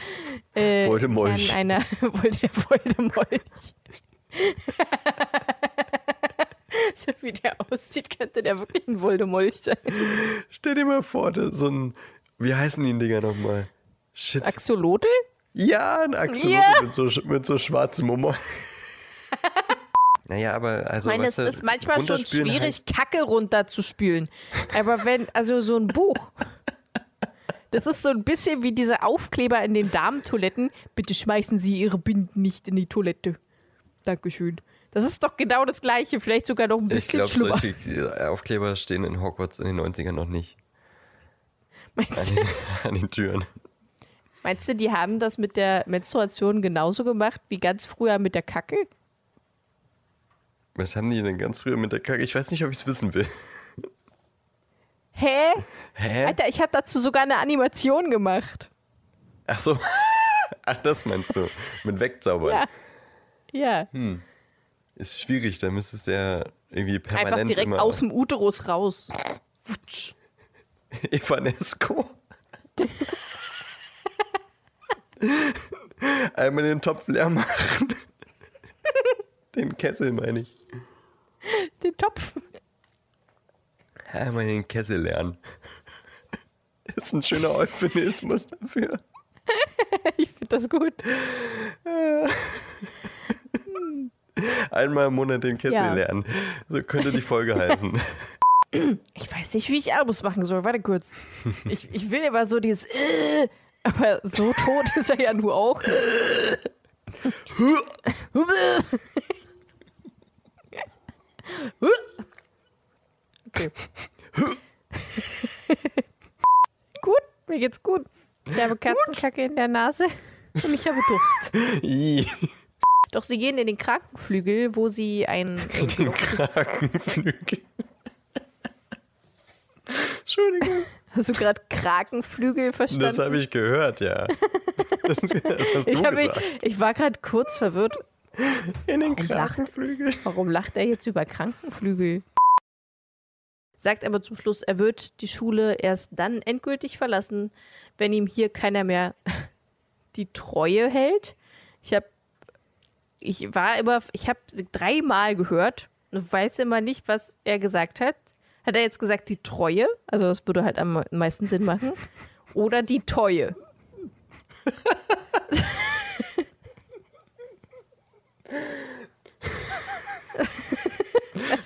äh, Voldemolch. Kern einer Volde, Voldemolch. so wie der aussieht, könnte der wirklich ein Voldemolch sein. Stell dir mal vor, so ein. Wie heißen die Dinger nochmal? Shit. Axolotl? ja, ein Axolotl Ja. mit, so, mit so schwarzem Mummer. Naja, aber also. Ich meine, es du, ist manchmal schon schwierig, heißt- Kacke runterzuspülen. Aber wenn, also so ein Buch. Das ist so ein bisschen wie diese Aufkleber in den Damentoiletten. Bitte schmeißen Sie Ihre Binden nicht in die Toilette. Dankeschön. Das ist doch genau das Gleiche, vielleicht sogar noch ein Ich bisschen glaube, schlimmer. solche Aufkleber stehen in Hogwarts in den 90ern noch nicht. An Meinst du, den, an den Türen. meinst du, die haben das mit der Menstruation genauso gemacht wie ganz früher mit der Kacke? Was haben die denn ganz früher mit der Kacke? Ich weiß nicht, ob ich es wissen will. Hä? Hä? Alter, ich habe dazu sogar eine Animation gemacht. Ach so. Ach, das meinst du. Mit wegzaubern. Ja. Ja. Ist schwierig, da müsstest du ja irgendwie permanent Einfach direkt immer aus dem Uterus raus. Wutsch. Evanesco. Einmal den Topf leer machen. Den Kessel meine ich. Den Topf. Einmal den Kessel lernen. Ist ein schöner Euphemismus dafür. Ich finde das gut. Einmal im Monat den Kessel Ja. lernen. So könnte die Folge heißen. Ich weiß nicht, wie ich Albus machen soll. Warte kurz. Ich, ich will immer so dieses äh, aber so tot ist er ja nur auch. Okay. gut, mir geht's gut. Ich habe Katzenkacke in der Nase und ich habe Durst. Doch sie gehen in den Krankenflügel, wo sie ein den Krakenflügel. Entschuldigung. Hast du gerade Krakenflügel verstanden? Das habe ich gehört, ja. Das, das ich, mich, ich war gerade kurz verwirrt. In den Warum lacht- Krakenflügel. Warum lacht er jetzt über Krankenflügel? Sagt aber zum Schluss, er wird die Schule erst dann endgültig verlassen, wenn ihm hier keiner mehr die Treue hält. Ich habe, ich war immer, ich habe dreimal gehört und weiß immer nicht, was er gesagt hat. Hat er jetzt gesagt die Treue? Also das würde halt am meisten Sinn machen. Oder die Teue?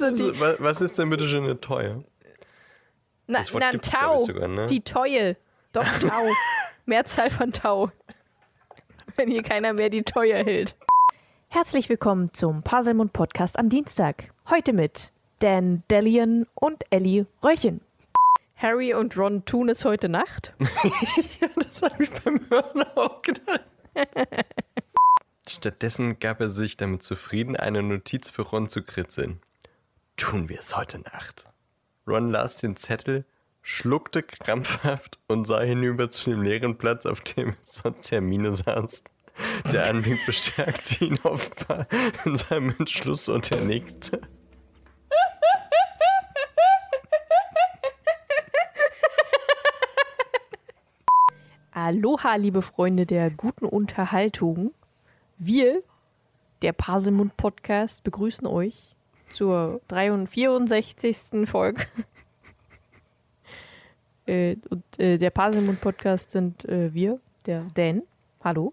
also die, Also, wa- was ist denn bitte schön eine Teue? Na, na gibt's, Tau. sogar, ne? Die Teue. Doch, Tau. Mehrzahl von Tau. Wenn hier keiner mehr die Teue hält. Herzlich willkommen zum Parselmund Podcast am Dienstag. Heute mit Dan Delian und Ellie Röchen. Harry und Ron tun es heute Nacht. Das habe ich beim Hören auch gedacht. Stattdessen gab er sich damit zufrieden, eine Notiz für Ron zu kritzeln. Tun wir es heute Nacht. Ron las den Zettel, schluckte krampfhaft und sah hinüber zu dem leeren Platz, auf dem sonst Hermine saß. Der Anblick bestärkte ihn offenbar in seinem Entschluss und er nickte. Aloha, liebe Freunde der guten Unterhaltung. Wir, der Paselmund Podcast, begrüßen euch zur 64. Folge. äh, und äh, der Paselmund Podcast sind äh, wir, der Dan, hallo,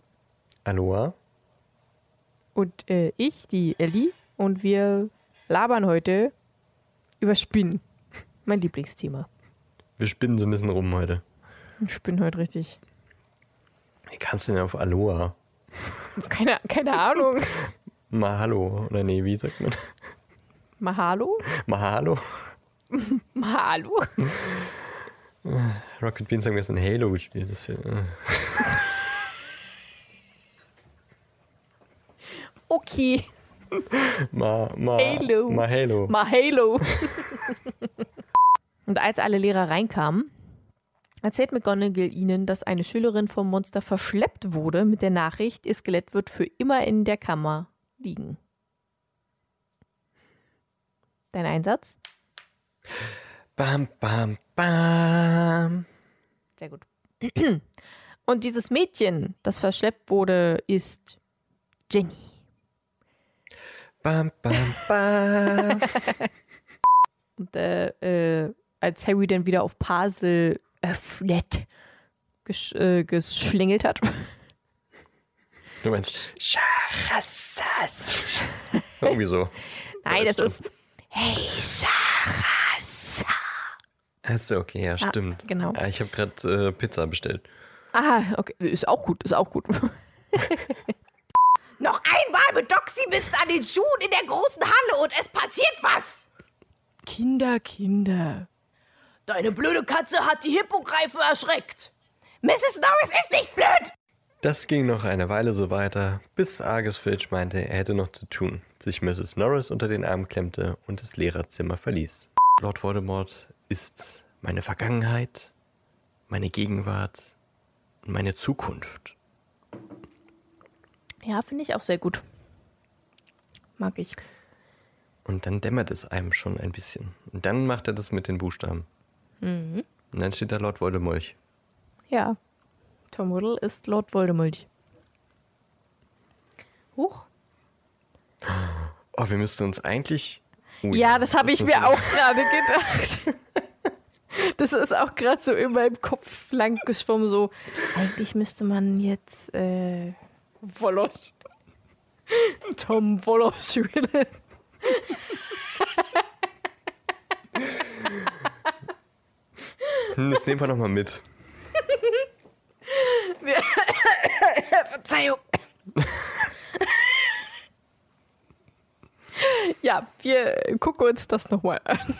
Aloha? und äh, ich, die Ellie. Und wir labern heute über Spinnen. Mein Lieblingsthema. Wir spinnen so ein bisschen rum heute. Ich bin heute richtig. Wie kamst du denn auf Aloha? Keine, keine Ahnung. Mahalo, oder nee, wie sagt man? Mahalo? Mahalo? Mahalo? Rocket Beans haben gestern Halo gespielt. Das äh. Okay. Ma, ma, Halo. Mahalo. Mahalo. Und als alle Lehrer reinkamen, erzählt McGonagall ihnen, dass eine Schülerin vom Monster verschleppt wurde mit der Nachricht, ihr Skelett wird für immer in der Kammer liegen. Dein Einsatz? Bam, bam, bam. Sehr gut. Und dieses Mädchen, das verschleppt wurde, ist Jenny. Bam, bam, bam. Und äh, äh, als Harry dann wieder auf Pasel öffnet, gesch äh, geschlingelt hat. Du meinst Scharassas. Irgendwie so. Nein, das ist Hey, Charassa. Achso, okay, ja, stimmt. genau. Ja, ich habe gerade äh, Pizza bestellt. Ah, okay. Ist auch gut, ist auch gut. Noch einmal mit Doxy Mist an den Schuhen in der großen Halle und es passiert was. Kinder, Kinder. Deine blöde Katze hat die Hippogreife erschreckt. Mrs. Norris ist nicht blöd. Das ging noch eine Weile so weiter, bis Argus Filch meinte, er hätte noch zu tun, sich Mrs. Norris unter den Arm klemmte und das Lehrerzimmer verließ. Lord Voldemort ist meine Vergangenheit, meine Gegenwart und meine Zukunft. Ja, finde ich auch sehr gut. Mag ich. Und dann dämmert es einem schon ein bisschen. Und dann macht er das mit den Buchstaben. Und dann steht da Lord Voldemort. Ja. Tom Riddle ist Lord Voldemort. Huch. Oh, wir müssten uns eigentlich. Ui, Ja, das habe ich mir auch gerade gedacht. Das ist auch gerade so in meinem Kopf lang geschwommen, so. Eigentlich müsste man jetzt äh, Wolos. Tom Wolos Riddle. Hm, Das nehmen wir nochmal mit. Verzeihung. Ja, wir gucken uns das nochmal an.